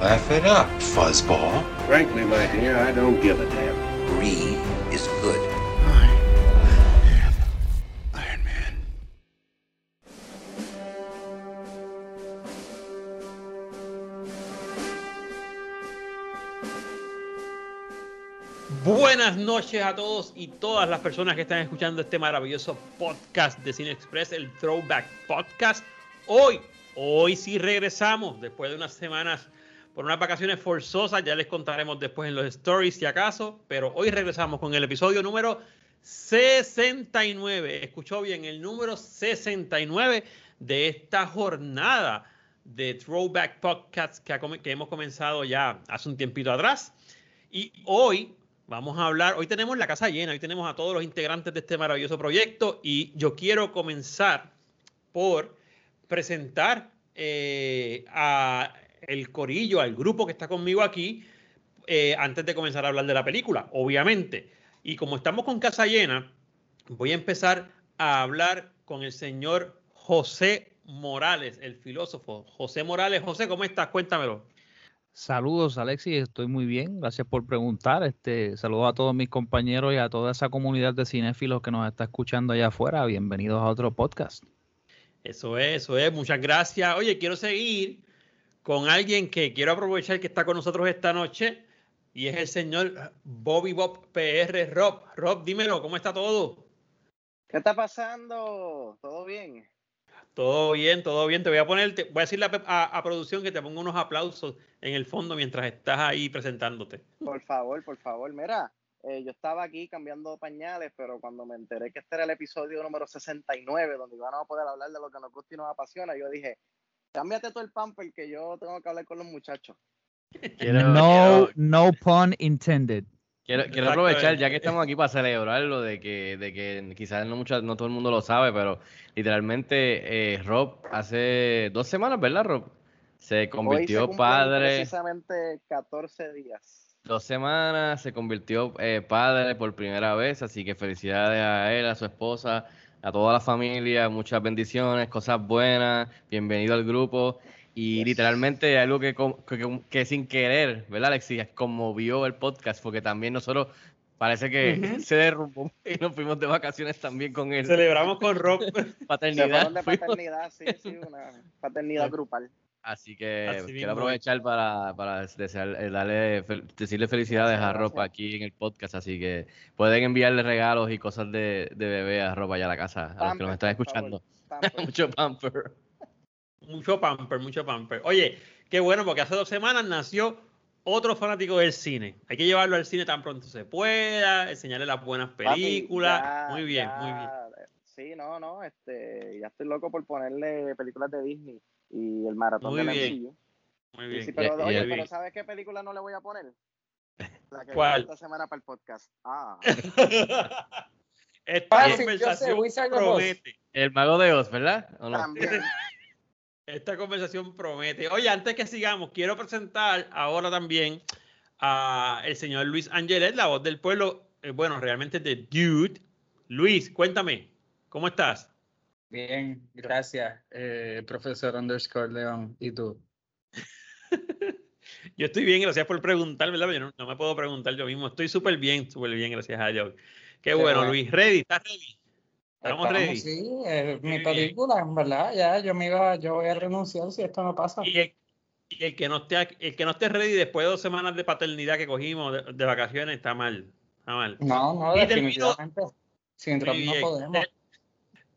Laugh it up, fuzzball. Frankly, my dear, I don't give a damn. Brie is good. Iron Man. Buenas noches a todos y todas las personas que están escuchando este maravilloso podcast de Cine Express, el Throwback Podcast. Hoy, hoy sí regresamos después de unas semanas por unas vacaciones forzosas, ya les contaremos después en los stories si acaso, pero hoy regresamos con el episodio número 69. Escuchó bien, el número 69 de esta jornada de Throwback Podcast que, ha come- que hemos comenzado ya hace un tiempito atrás. Y hoy vamos a hablar, hoy tenemos la casa llena, hoy tenemos a todos los integrantes de este maravilloso proyecto y yo quiero comenzar por presentar eh, a el corillo, al grupo que está conmigo aquí, eh, antes de comenzar a hablar de la película, obviamente. Y como estamos con casa llena, voy a empezar a hablar con el señor José Morales, el filósofo. José Morales, José, ¿cómo estás? Cuéntamelo. Saludos, Alexis, estoy muy bien. Gracias por preguntar. Este, saludos a todos mis compañeros y a toda esa comunidad de cinéfilos que nos está escuchando allá afuera. Bienvenidos a otro podcast. Eso es, eso es. Muchas gracias. Oye, quiero seguir con alguien que quiero aprovechar que está con nosotros esta noche y es el señor Bobby Bob PR Rob. Rob, dímelo, ¿cómo está todo? ¿Qué está pasando? ¿Todo bien? Todo bien, todo bien. Te voy a poner, te- voy a decirle a, a- a producción que te ponga unos aplausos en el fondo mientras estás ahí presentándote. Por favor, por favor. Mira, eh, yo estaba aquí cambiando pañales, pero cuando me enteré que este era el episodio número 69, donde íbamos a poder hablar de lo que nos gusta y nos apasiona, yo dije, cámbiate todo el pamper que yo tengo que hablar con los muchachos. Quiero, no, quiero, no pun intended. quiero- aprovechar, eh. ya que estamos aquí para celebrarlo, de que, de que quizás no, mucha, no todo el mundo lo sabe, pero literalmente eh, Rob hace dos semanas, ¿verdad, Rob? Se Hoy se convirtió padre, Precisamente 14 días. dos semanas, se convirtió eh, padre por primera vez, así que felicidades a él, a su esposa, a toda la familia, muchas bendiciones, cosas buenas, bienvenido al grupo. Y Yes. literalmente algo que, com- que, que- que sin querer, ¿verdad, Alexis? Conmovió el podcast, porque también nosotros parece que se derrumbó y nos fuimos de vacaciones también con él. Celebramos con Rob. Paternidad. de paternidad, sí, sí, una paternidad grupal. Así que Así quiero aprovechar para, para desear- eh, darle, fel- decirle felicidades Gracias, a Rob gracias. aquí en el podcast. Así que pueden enviarle regalos y cosas de, de bebé a Rob allá a la casa, a los que nos están escuchando. pamper. Mucho pamper. Mucho pamper, mucho pamper. Oye, qué bueno, porque hace dos semanas nació otro fanático del cine. Hay que llevarlo al cine tan pronto se pueda, enseñarle las buenas Papi, películas. ya, muy bien, ya, muy bien. Sí, no, no, este, ya estoy loco por ponerle películas de Disney y el maratón Muy de bien, MCU. Muy bien. sí, pero, oye, pero ¿sabes qué película no le voy a poner? La que ¿Cuál? esta semana para el podcast. Ah, Esta Fácil, yo sé, conversación promete. El mago de Oz, ¿verdad? ¿O no? también. Esta conversación promete. Oye, antes que sigamos, quiero presentar ahora también a el señor Luis Angelet, la voz del pueblo. eh, bueno, realmente de Dude. Luis, cuéntame, ¿cómo estás? Bien, gracias, eh, profesor underscore León. ¿Y tú? Yo estoy bien, gracias por preguntar, ¿verdad? Yo no, no me puedo preguntar yo mismo. Estoy súper bien, súper bien, gracias a Dios. Qué bueno. Luis. ¿Ready? ¿Estás ready? ¿Estamos ready? Sí, Muy mi bien. película, en verdad. Ya, yo me iba, yo voy a renunciar si esto no pasa. Y el, y el que no esté, el que no esté ready después de dos semanas de paternidad que cogimos de, de vacaciones está mal. Está mal. No, no, Y termino- definitivamente. Sin Trump no podemos. Te-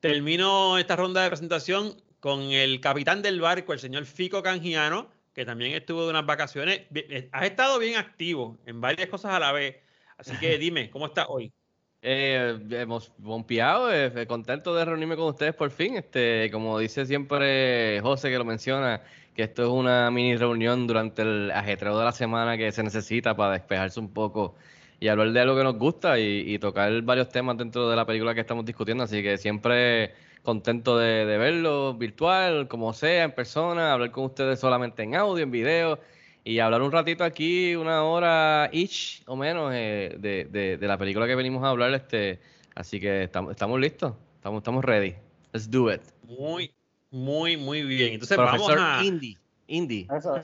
Termino esta ronda de presentación con el capitán del barco, el señor Fico Canjiano, que también estuvo de unas vacaciones. Eh, Has estado bien activo en varias cosas a la vez. Así que dime, ¿cómo estás hoy? Eh, hemos bompeado, eh, contento de reunirme con ustedes por fin. Este, como dice siempre José que lo menciona, que esto es una mini reunión durante el ajetreo de la semana que se necesita para despejarse un poco y hablar de algo que nos gusta y, tocar varios temas dentro de la película que estamos discutiendo. Así que siempre contento de, verlo virtual, como sea, en persona, hablar con ustedes solamente en audio, en video y hablar un ratito aquí, una hora each o menos eh, de, de, la película que venimos a hablar. Este, así que estamos, estamos listos, estamos, estamos ready. Let's do it. Muy, muy, muy bien. Entonces Profesor vamos a... Indy. Indy. Eso,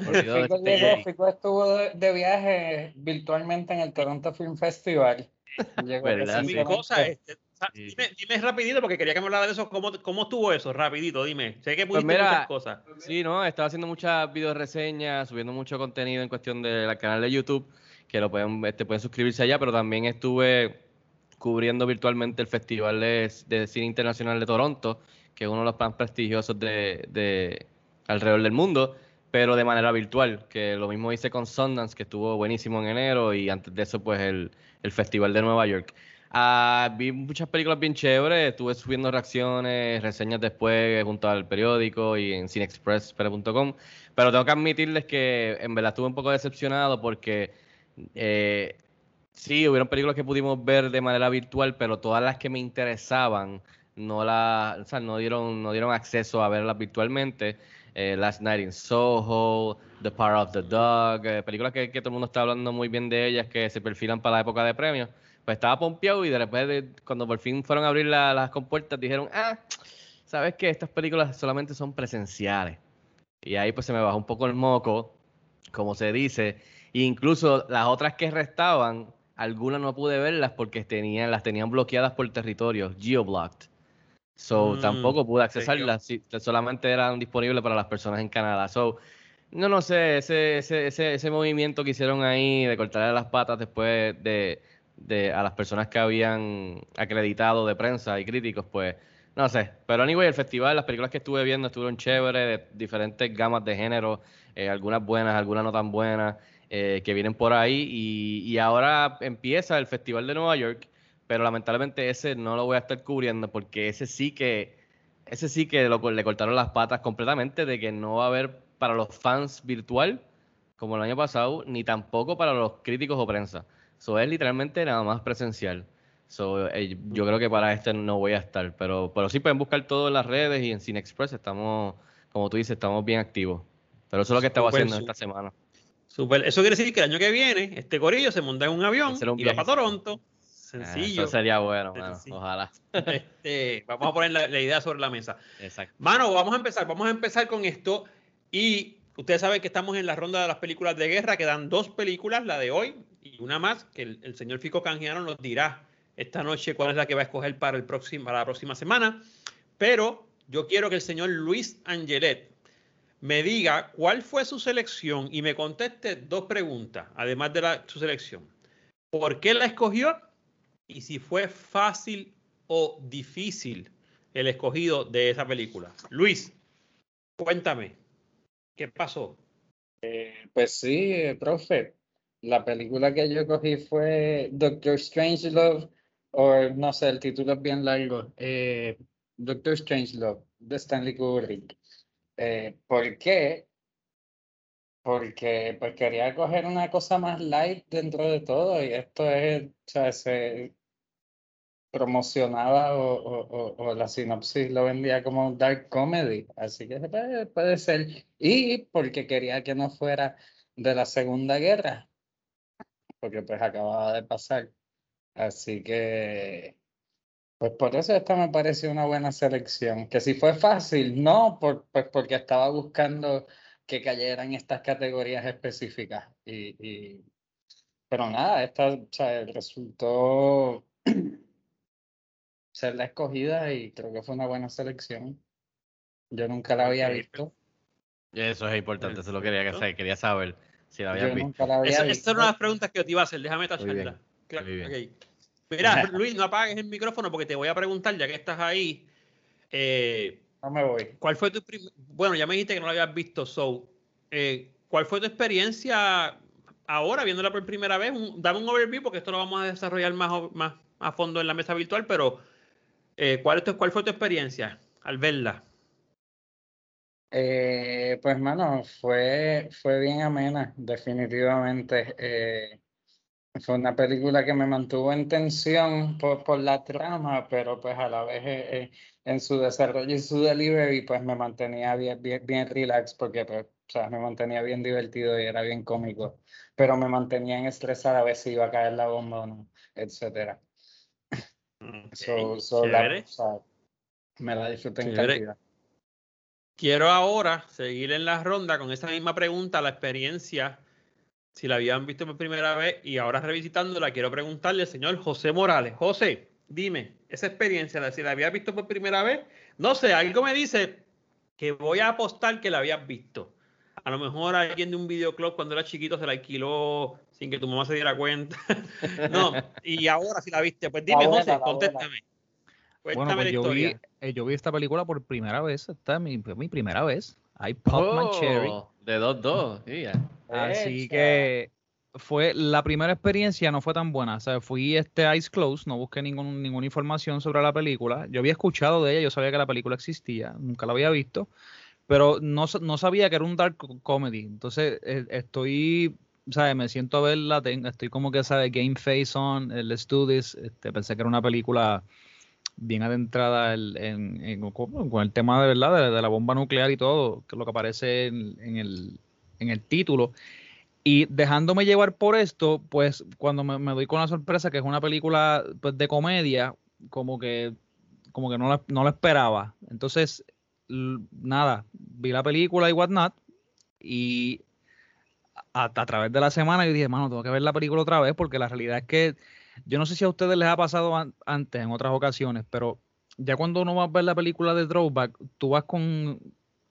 Fico, estuvo de, viaje virtualmente en el Toronto Film Festival. Llegó mi cosa, este, dime, dime, rapidito porque quería que me hablara de eso. ¿Cómo, ¿Cómo estuvo eso? Rapidito, dime. Sé que pues pudiste muchas cosas. Sí, no, estaba haciendo muchas video reseñas, subiendo mucho contenido en cuestión del canal de YouTube, que lo pueden, este, pueden suscribirse allá, pero también estuve cubriendo virtualmente el Festival de, de Cine Internacional de Toronto, que es uno de los más prestigiosos de, de alrededor del mundo pero de manera virtual, que lo mismo hice con Sundance, que estuvo buenísimo en enero, y antes de eso, pues el, el Festival de Nueva York. Ah, vi muchas películas bien chéveres, estuve subiendo reacciones, reseñas después junto al periódico y en cinexpress.com, pero tengo que admitirles que en verdad estuve un poco decepcionado porque eh, sí, hubieron películas que pudimos ver de manera virtual, pero todas las que me interesaban no, la, o sea, no, dieron, no dieron acceso a verlas virtualmente. Eh, Last Night in Soho, The Power of the Dog, eh, películas que, todo el mundo está hablando muy bien de ellas, que se perfilan para la época de premios. Pues estaba pompeado y de cuando por fin fueron a abrir las compuertas, dijeron, ah, sabes que estas películas solamente son presenciales. Y ahí pues se me bajó un poco el moco, como se dice. E incluso las otras que restaban, algunas no pude verlas porque tenían, las tenían bloqueadas por territorio, geoblocked. So, mm, tampoco pude accesarlas, solamente eran disponibles para las personas en Canadá. So, no, no sé, ese, ese, ese, ese movimiento que hicieron ahí de cortarle las patas después de, de, a las personas que habían acreditado de prensa y críticos, pues no sé. Pero anyway, el festival, las películas que estuve viendo estuvieron chéveres, de diferentes gamas de género, eh, algunas buenas, algunas no tan buenas, eh, que vienen por ahí. Y, y ahora empieza el Festival de Nueva York pero lamentablemente ese no lo voy a estar cubriendo porque ese sí que ese sí que lo, le cortaron las patas completamente de que no va a haber para los fans virtual como el año pasado ni tampoco para los críticos o prensa. Eso es literalmente nada más presencial. So, eh, yo creo que para este no voy a estar, pero, pero sí pueden buscar todo en las redes y en Cine Express estamos, como tú dices, estamos bien activos. Pero eso es lo que estaba haciendo esta semana. Super. Eso quiere decir que el año que viene, este corillo se monta en un avión y va para Toronto Sencillo. Eso sería bueno, ojalá. Este, vamos a poner la, idea sobre la mesa. Exacto. Mano, vamos a empezar. Vamos a empezar con esto. Y ustedes saben que estamos en la ronda de las películas de guerra. Quedan dos películas, la de hoy y una más, que el, señor Fico Canjiano nos dirá esta noche cuál es la que va a escoger para, el próximo, para la próxima semana. Pero yo quiero que el señor Luis Angelet me diga cuál fue su selección y me conteste dos preguntas, además de la, su selección. ¿Por qué la escogió? Y si fue fácil o difícil el escogido de esa película. Luis, cuéntame, ¿qué pasó? Eh, pues sí, eh, profe. La película que yo cogí fue Doctor Strangelove, o no sé, el título es bien largo. Eh, Doctor Strangelove, de Stanley Kubrick. Eh, ¿Por qué? Porque pues quería coger una cosa más light dentro de todo y esto es, o sea, se, promocionaba o, la sinopsis lo vendía como dark comedy, así que puede, ser. Y porque quería que no fuera de la Segunda Guerra, porque pues acababa de pasar. Así que, pues por eso esta me pareció una buena selección. Que si fue fácil, no, por, pues porque estaba buscando que cayeran estas categorías específicas. Y pero nada, esta o sea, resultó ser la escogida y creo que fue una buena selección. Yo nunca la había visto. Eso es importante, eso lo quería, que quería saber si la había visto. Esa es una de las preguntas que yo te iba a hacer, déjame tacharla. Mira, Luis, no apagues el micrófono porque te voy a preguntar, ya que estás ahí. Eh, no me voy. ¿Cuál fue tu Bueno, ya me dijiste que no la habías visto, so. Eh, ¿Cuál fue tu experiencia ahora viéndola por primera vez? dame un overview porque esto lo vamos a desarrollar más, más a fondo en la mesa virtual, pero eh, ¿cuál, ¿cuál fue tu experiencia al verla? Eh, pues, mano, fue, fue bien amena, definitivamente. Eh, fue una película que me mantuvo en tensión por, por la trama, pero pues a la vez eh, eh, en su desarrollo y su delivery, pues me mantenía bien, bien, bien relax porque pues, o sea, me mantenía bien divertido y era bien cómico, pero me mantenía en estrés a ver si iba a caer la bomba o no, etcétera. So, so la- chévere. o sea, me la disfruté en Chévere. cantidad. Quiero ahora seguir en la ronda con esa misma pregunta, la experiencia, si la habían visto por primera vez y ahora revisitándola, quiero preguntarle al señor José Morales. José, dime, esa experiencia, la- si la habías visto por primera vez, no sé, algo me dice que voy a apostar que la habías visto. A lo mejor alguien de un videoclub cuando era chiquito se la alquiló sin que tu mamá se diera cuenta. no, y ahora si la viste, pues dime, La buena, José, contéstame. Bueno, pues la yo vi, eh, yo vi esta película por primera vez. Esta es mi, fue mi primera vez. I Pop My Cherry. Oh, de 2-2. sí, ya. Así Echa. que fue la primera experiencia, no fue tan buena. O sea, fui este Eyes Closed, no busqué ningún, ninguna información sobre la película. Yo había escuchado de ella, yo sabía que la película existía, nunca la había visto, pero no, no sabía que era un dark co- comedy. Entonces, eh, estoy, ¿sabes? Me siento a verla, ten- estoy como que, ¿sabes? Game Face On, el Let's. Este, pensé que era una película bien adentrada en, con el tema de verdad de, la bomba nuclear y todo, que es lo que aparece en, el, en el título. Y dejándome llevar por esto, pues cuando me, doy con la sorpresa que es una película pues, de comedia, como que, como que no la, no la esperaba. Entonces, nada, vi la película y whatnot, y a, a través de la semana yo dije, mano, tengo que ver la película otra vez, porque la realidad es que yo no sé si a ustedes les ha pasado an- antes, en otras ocasiones, pero ya cuando uno va a ver la película de Throwback, tú vas con,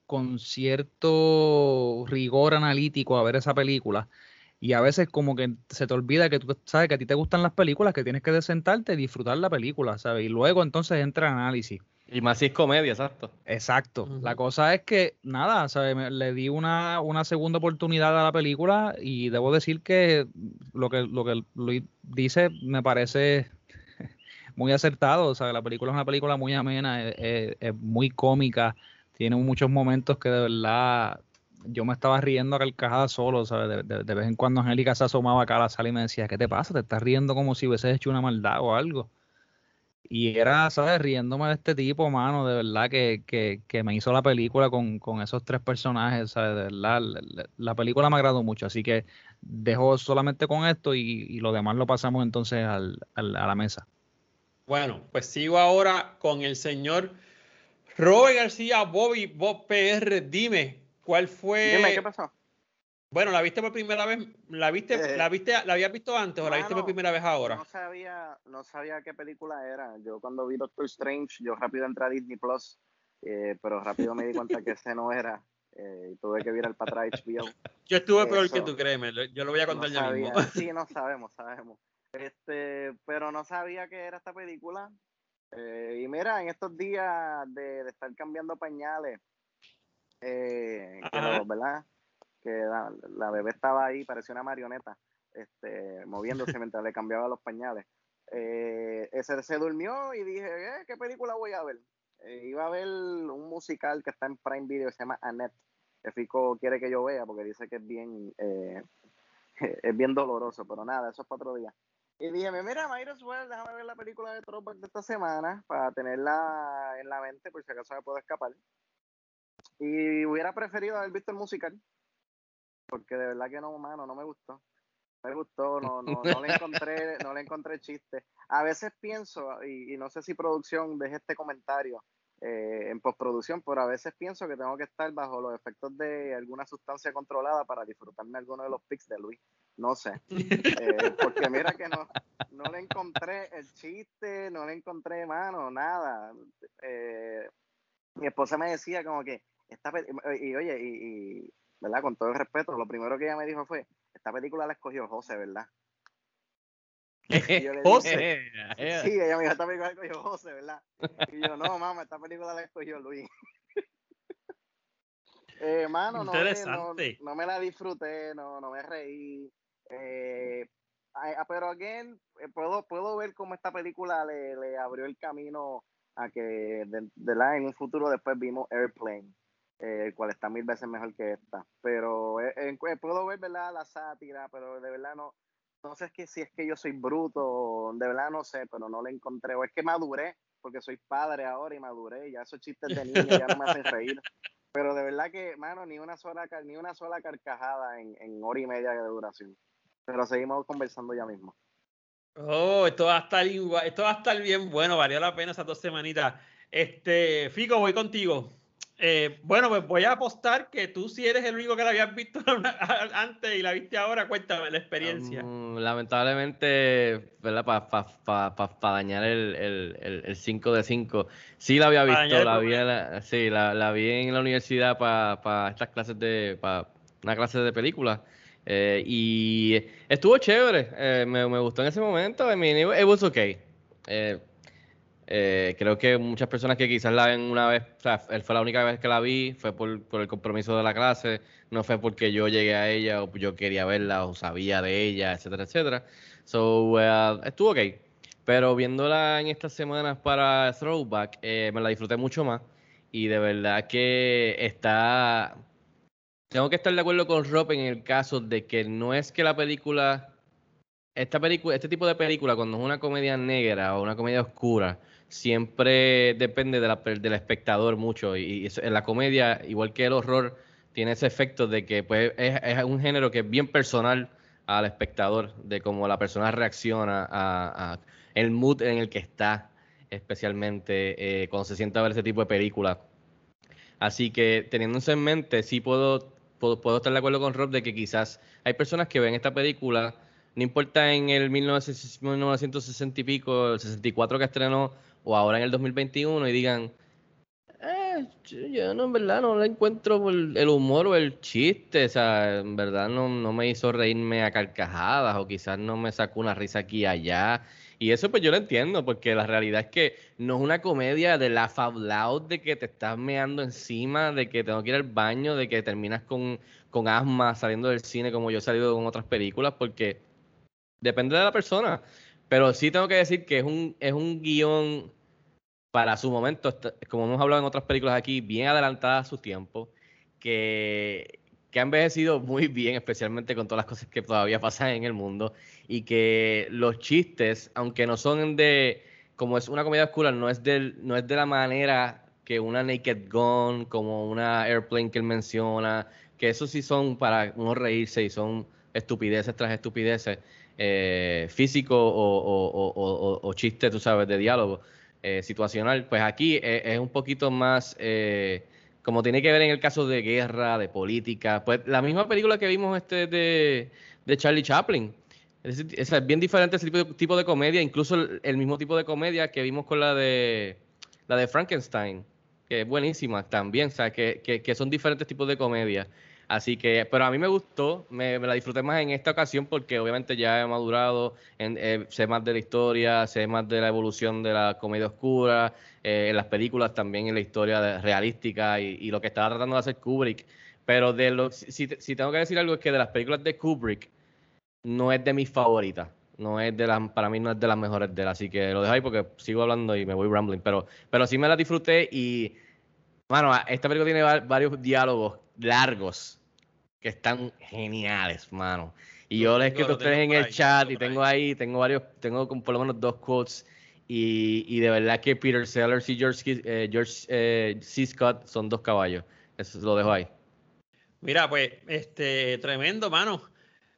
con cierto rigor analítico a ver esa película. Y a veces como que se te olvida que tú sabes que a ti te gustan las películas, que tienes que sentarte y disfrutar la película, ¿sabes? Y luego entonces entra el análisis. Y más si es comedia, exacto. Exacto. La cosa es que, nada, ¿sabes? Me- le di una, una segunda oportunidad a la película y debo decir que lo que, lo que Luis dice me parece muy acertado. O sea, la película es una película muy amena, es, es- es muy cómica, tiene muchos momentos que de verdad yo me estaba riendo a carcajadas solo, ¿sabes? De, de- de vez en cuando Angélica se asomaba acá a la sala y me decía, ¿qué te pasa? ¿Te estás riendo como si hubieses hecho una maldad o algo? Y era, ¿sabes? Riéndome de este tipo, mano, de verdad que, que, que me hizo la película con, con esos tres personajes, ¿sabes? De verdad, la, la- la película me agradó mucho, así que dejo solamente con esto y, y lo demás lo pasamos entonces al, al- a la mesa. Bueno, pues sigo ahora con el señor Robert García, Bobby, Bob PR. Dime, ¿cuál fue? Dime, ¿qué pasó? Bueno, ¿la viste por primera vez? ¿La viste, Eh, la viste, la habías visto antes o la viste por primera vez ahora? No sabía, no sabía qué película era. Yo cuando vi Doctor Strange, yo rápido entré a Disney Plus, eh, pero rápido me di cuenta que ese no era. eh, y tuve que virar para atrás HBO. Yo estuve peor que Eso. tú, créeme. Yo lo voy a contar no ya mismo. Sí, no sabemos, sabemos. Este, pero no sabía que era esta película. Y mira, en estos días de, de estar cambiando pañales, eh, que ¿verdad? Que la, la bebé estaba ahí, parecía una marioneta, este, moviéndose mientras le cambiaba los pañales. Eh, ese se durmió y dije, "Eh, ¿qué película voy a ver? Eh, iba a ver un musical que está en Prime Video, se llama Annette, que Fico quiere que yo vea porque dice que es bien, eh, es bien doloroso, pero nada, eso es para otro día. Y dije, mira, as well, déjame ver la película de Throwback de esta semana para tenerla en la mente por si acaso me puedo escapar. Y hubiera preferido haber visto el musical, porque de verdad que no, mano, no me gustó. No me gustó, no, no, no le encontré, no le encontré chiste. A veces pienso, y, y no sé si producción deje este comentario eh, en postproducción, pero a veces pienso que tengo que estar bajo los efectos de alguna sustancia controlada para disfrutarme alguno de los pics de Luis. No sé. Eh, porque mira que no, no le encontré el chiste, no le encontré mano, nada. Eh, mi esposa me decía como que, esta pe- y oye, y, y, ¿verdad? Con todo el respeto, lo primero que ella me dijo fue, esta película la escogió José, ¿verdad? Y yo le José. sí, ella me dijo, esta película la escogió José, ¿verdad? Y yo, no, mamá, esta película la escogió Luis. Eh, mano, no, me- no, Interesante. no me la disfruté, no, no me reí. Eh, ah, pero again, eh, puedo, puedo ver cómo esta película le, le abrió el camino a que de, de la, en un futuro después vimos Airplane. Eh, el cual está mil veces mejor que esta. Pero eh, eh, puedo ver, ¿verdad? La sátira, pero de verdad no, no sé que, si es que yo soy bruto, de verdad no sé, pero no la encontré. O es que maduré, porque soy padre ahora y maduré, y ya esos chistes de niño ya no me hacen reír. Pero de verdad que, mano, ni una sola, ni una sola carcajada en, en hora y media de duración. Pero seguimos conversando ya mismo. Oh, esto va a estar esto va a estar bien bueno, valió la pena esas dos semanitas. Este, Fico, voy contigo. Eh, bueno, pues voy a apostar que tú si eres el único que la habías visto antes y la viste ahora, cuéntame la experiencia. Um, lamentablemente, ¿verdad? Para dañar el, el, el, 5 de 5. Sí la había visto, la vi, la, sí, la, la, vi en la universidad para estas clases de, para una clase de películas. Eh, y estuvo chévere, eh, me, me, gustó en ese momento. I mean, it, was okay. Eh, creo que muchas personas que quizás la ven una vez, o sea, él fue la única vez que la vi, fue por, por, el compromiso de la clase, no fue porque yo llegué a ella o yo quería verla o sabía de ella, etcétera, etcétera. So, uh, estuvo ok. Pero viéndola en estas semanas para Throwback, eh, me la disfruté mucho más. Y de verdad que está. Tengo que estar de acuerdo con Rob en el caso de que no es que la película. Esta película, este tipo de película, cuando es una comedia negra o una comedia oscura, siempre depende de la, del espectador mucho. Y, en la comedia, igual que el horror, tiene ese efecto de que pues, es, un género que es bien personal al espectador, de cómo la persona reacciona a, el mood en el que está, especialmente eh, cuando se sienta a ver ese tipo de película. Así que teniendo en mente, sí puedo, puedo, puedo, estar de acuerdo con Rob de que quizás hay personas que ven esta película, no importa en el 1960 y pico, el 64 que estrenó, o ahora en el 2021 y digan, eh, yo no, en verdad no le encuentro el humor o el chiste, o sea, en verdad no, no me hizo reírme a carcajadas o quizás no me sacó una risa aquí y allá. Y eso pues yo lo entiendo, porque la realidad es que no es una comedia de la loud, de que te estás meando encima, de que tengo que ir al baño, de que terminas con, con asma saliendo del cine como yo he salido con otras películas, porque depende de la persona. Pero sí tengo que decir que es un, es un guion para su momento, como hemos hablado en otras películas aquí, bien adelantada a su tiempo, que, que ha envejecido muy bien, especialmente con todas las cosas que todavía pasan en el mundo, y que los chistes, aunque no son de, como es una comedia oscura, no es, del, no es de la manera que una Naked Gun, como una Airplane que él menciona, que eso sí son para uno reírse y son estupideces tras estupideces, eh, físico o, o, o, o, chiste, tú sabes, de diálogo. Eh, situacional, pues aquí es, un poquito más, eh, como tiene que ver en el caso de guerra, de política, pues la misma película que vimos este de, de Charlie Chaplin. Es, es, bien diferente ese tipo de, tipo de comedia, incluso el, mismo tipo de comedia que vimos con la de la de Frankenstein, que es buenísima también, o sea, que, que son diferentes tipos de comedia. Así que, pero a mí me gustó, me, la disfruté más en esta ocasión porque obviamente ya he madurado, en, eh, sé más de la historia, sé más de la evolución de la comedia oscura, eh, en las películas también en la historia realística y, lo que estaba tratando de hacer Kubrick. Pero de lo, si, tengo que decir algo es que de las películas de Kubrick no es de mis favoritas. No es de las, para mí no es de las mejores de él, así que lo dejo ahí porque sigo hablando y me voy rambling. Pero, pero sí me la disfruté y, bueno, esta película tiene varios diálogos largos que están geniales, mano. Y yo les he escrito a ustedes en el chat y tengo ahí, tengo varios, tengo por lo menos dos quotes. Y, y de verdad que Peter Sellers y George, eh, George eh, C. Scott son dos caballos. Eso lo dejo ahí. Mira, pues, este, tremendo, mano.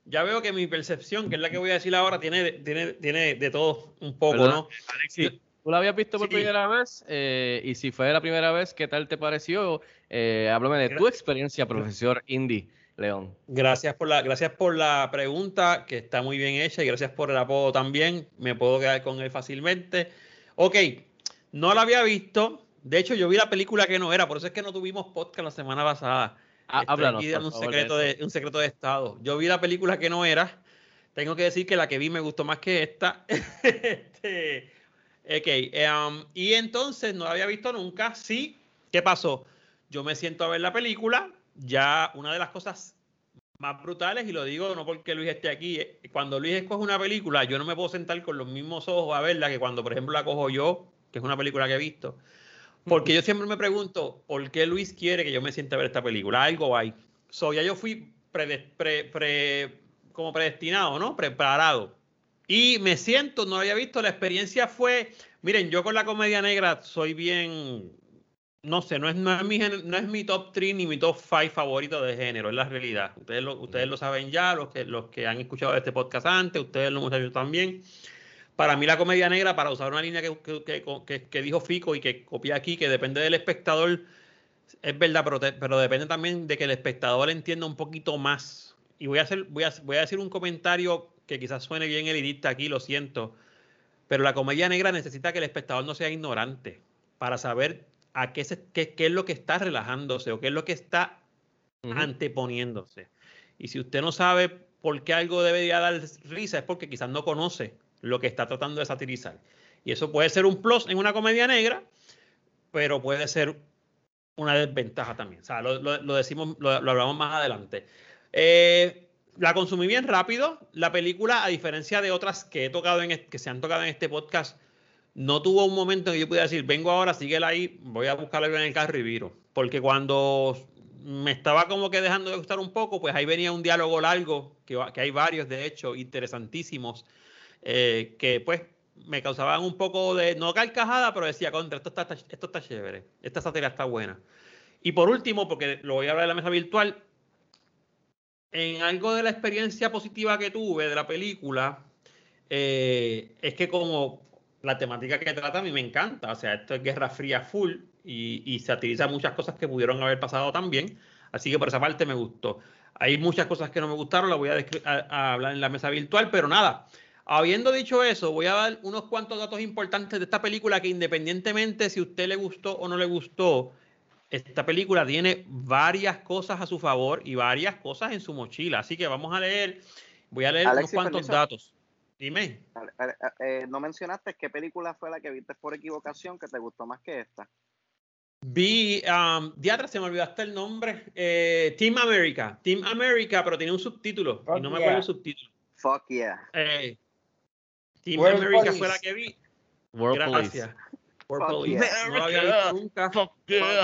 Ya veo que mi percepción, que es la que voy a decir ahora, tiene, tiene, tiene de todo un poco, ¿no? Alexis, ¿Tú la habías visto por primera vez? Eh, y si fue la primera vez, ¿qué tal te pareció? Háblame de tu experiencia, profesor Indy León. Gracias por, la, gracias por la pregunta, que está muy bien hecha, y gracias por el apodo también. Me puedo quedar con él fácilmente. Ok, no la había visto. De hecho, yo vi la película que no era, por eso es que no tuvimos podcast la semana pasada. Ah, háblanos, un, secreto de, un secreto de Estado. Yo vi la película que no era. Tengo que decir que la que vi me gustó más que esta. este, Ok, um, y entonces no la había visto nunca. Sí, ¿qué pasó? Yo me siento a ver la película. Ya una de las cosas más brutales, y lo digo no porque Luis esté aquí, eh, cuando Luis escoge una película, yo no me puedo sentar con los mismos ojos a verla que cuando, por ejemplo, la cojo yo, que es una película que he visto. Porque yo siempre me pregunto, ¿por qué Luis quiere que yo me sienta a ver esta película? Algo hay. So, ya yo fui pre- pre- pre- como predestinado, ¿no? Preparado. Y me siento, no lo había visto, la experiencia fue, miren, yo con la comedia negra soy bien, no sé, no es, no es, mi, no es mi top 3 ni mi top 5 favorito de género, es la realidad. Ustedes lo, ustedes lo saben ya, los que, los que han escuchado este podcast antes, ustedes los muchachos también. Para mí la comedia negra, para usar una línea que, que- que- que- dijo Fico y que copié aquí, que depende del espectador, es verdad, pero, pero depende también de que el espectador entienda un poquito más. Y voy a, hacer, voy, a, voy a decir un comentario que quizás suene bien elitista aquí, lo siento, pero la comedia negra necesita que el espectador no sea ignorante para saber a qué, se- qué, qué es lo que está relajándose o qué es lo que está anteponiéndose. Y si usted no sabe por qué algo debería dar risa, es porque quizás no conoce lo que está tratando de satirizar. Y eso puede ser un plus en una comedia negra, pero puede ser una desventaja también. O sea, lo, lo- lo decimos, lo, lo hablamos más adelante. Eh, la consumí bien rápido. La película, a diferencia de otras que he tocado en, que se han tocado en este podcast, no tuvo un momento en que yo pudiera decir, vengo ahora, síguela ahí, voy a buscarla en el carro y viro. Porque cuando me estaba como que dejando de gustar un poco, pues ahí venía un diálogo largo, que, que hay varios, de hecho, interesantísimos, eh, que pues me causaban un poco de, no carcajada, pero decía, contra, esto está, esto está chévere, esta sátira está buena. Y por último, porque lo voy a hablar en la mesa virtual, en algo de la experiencia positiva que tuve de la película, eh, es que como la temática que trata a mí me encanta, o sea, esto es Guerra Fría full y, y satiriza muchas cosas que pudieron haber pasado también, así que por esa parte me gustó. Hay muchas cosas que no me gustaron, las voy a, a- a hablar en la mesa virtual, pero nada, habiendo dicho eso, voy a dar unos cuantos datos importantes de esta película que independientemente si a usted le gustó o no le gustó, esta película tiene varias cosas a su favor y varias cosas en su mochila. Así que vamos a leer, voy a leer Alexis, unos cuantos permiso. datos. Dime. Eh, eh, no mencionaste qué película fue la que viste por equivocación que te gustó más que esta. Vi, um, diatra, se me olvidó hasta el nombre. eh, Team America. Team America, pero tiene un subtítulo. y no me acuerdo el subtítulo. Fuck yeah. Eh, Team World America Police. fue la que vi. World Gracias. World Fuck Police. yeah. No lo había visto nunca.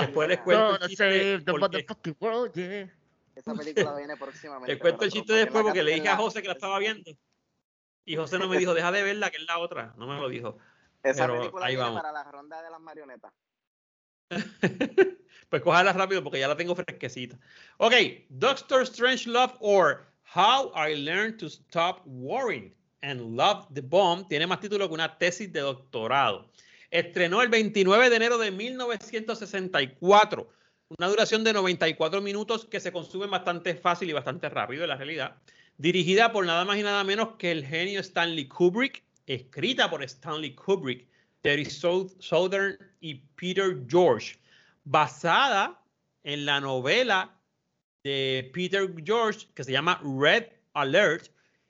Después les cuento porque- Esa película viene próximamente. Les cuento el chiste después porque le dije a José que la estaba viendo. Y José no me dijo, deja de verla, que es la otra. No me lo dijo. Esa Pero película ahí vamos. para la ronda de las marionetas. Pues cójala rápido porque ya la tengo fresquecita. Ok, Doctor Strange Love or How I Learned to Stop Worrying and Love the Bomb tiene más título que una tesis de doctorado. Estrenó el 29 de enero de 1964. Una duración de 94 minutos que se consume bastante fácil y bastante rápido en la realidad. Dirigida por nada más y nada menos que el genio Stanley Kubrick. Escrita por Stanley Kubrick, Terry Sou- Southern y Peter George. Basada en la novela de Peter George que se llama Red Alert,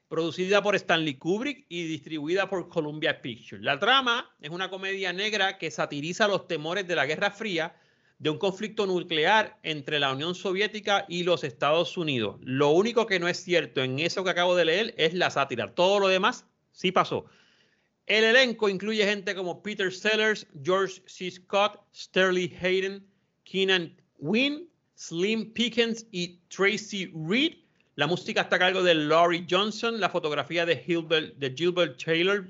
producida por Stanley Kubrick y distribuida por Columbia Pictures. La trama es una comedia negra que satiriza los temores de la Guerra Fría de un conflicto nuclear entre la Unión Soviética y los Estados Unidos. Lo único que no es cierto en eso que acabo de leer es la sátira. Todo lo demás sí pasó. El elenco incluye gente como Peter Sellers, George C. Scott, Sterling Hayden, Keenan Wynn, Slim Pickens y Tracy Reed. La música está a cargo de Laurie Johnson, la fotografía de Gilbert, de Gilbert Taylor,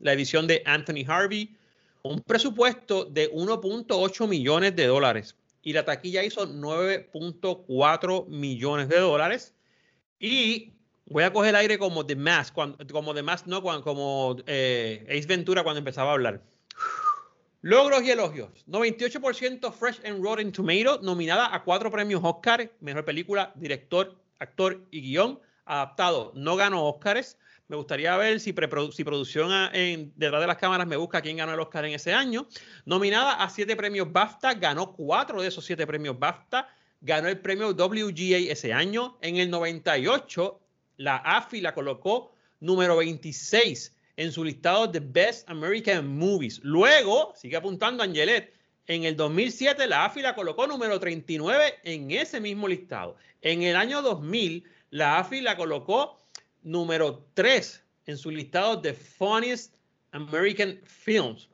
la edición de Anthony Harvey. Un presupuesto de 1.8 millones de dólares y la taquilla hizo 9.4 millones de dólares. Y voy a coger aire como The Mask, cuando, como The Mask, no, cuando, como eh, Ace Ventura cuando empezaba a hablar. Logros y elogios. 98% Fresh and Rotten Tomato, nominada a cuatro premios Oscar, mejor película, director, actor y guion. Adaptado, no ganó Oscars. Me gustaría ver si, si producción a- en, detrás de las cámaras me busca quién ganó el Oscar en ese año. Nominada a siete premios BAFTA, ganó cuatro de esos siete premios BAFTA. Ganó el premio WGA ese año. En el 98, la AFI la colocó número 26 en su listado de Best American Movies. Luego, sigue apuntando Angelet, en el 2007 la AFI la colocó número 39 en ese mismo listado. En el año 2000 la AFI la colocó número 3 en su listado de Funniest American Films.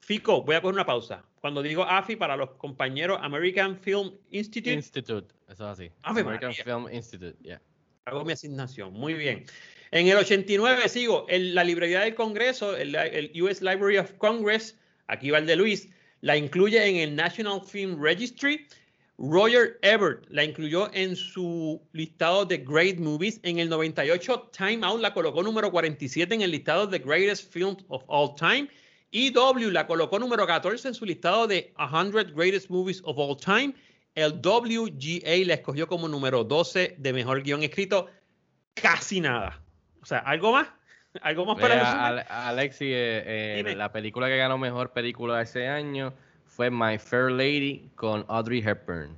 Fico, voy a coger una pausa. Cuando digo AFI para los compañeros American Film Institute, Institute, eso es así. American María. Film Institute, yeah. hago mi asignación. Muy bien. En el 89 sigo, en la librería del Congreso, el, el US Library of Congress, aquí va el de Luis, la incluye en el National Film Registry. Roger Ebert la incluyó en su listado de Great Movies. En el 98, Time Out la colocó número 47 en el listado de Greatest Films of All Time. EW la colocó número 14 en su listado de 100 Greatest Movies of All Time. El WGA la escogió como número 12 de mejor guion escrito. Casi nada. O sea, ¿algo más? ¿Algo más para Vea, Alexi, eh, eh, la película que ganó mejor película ese año fue My Fair Lady con Audrey Hepburn.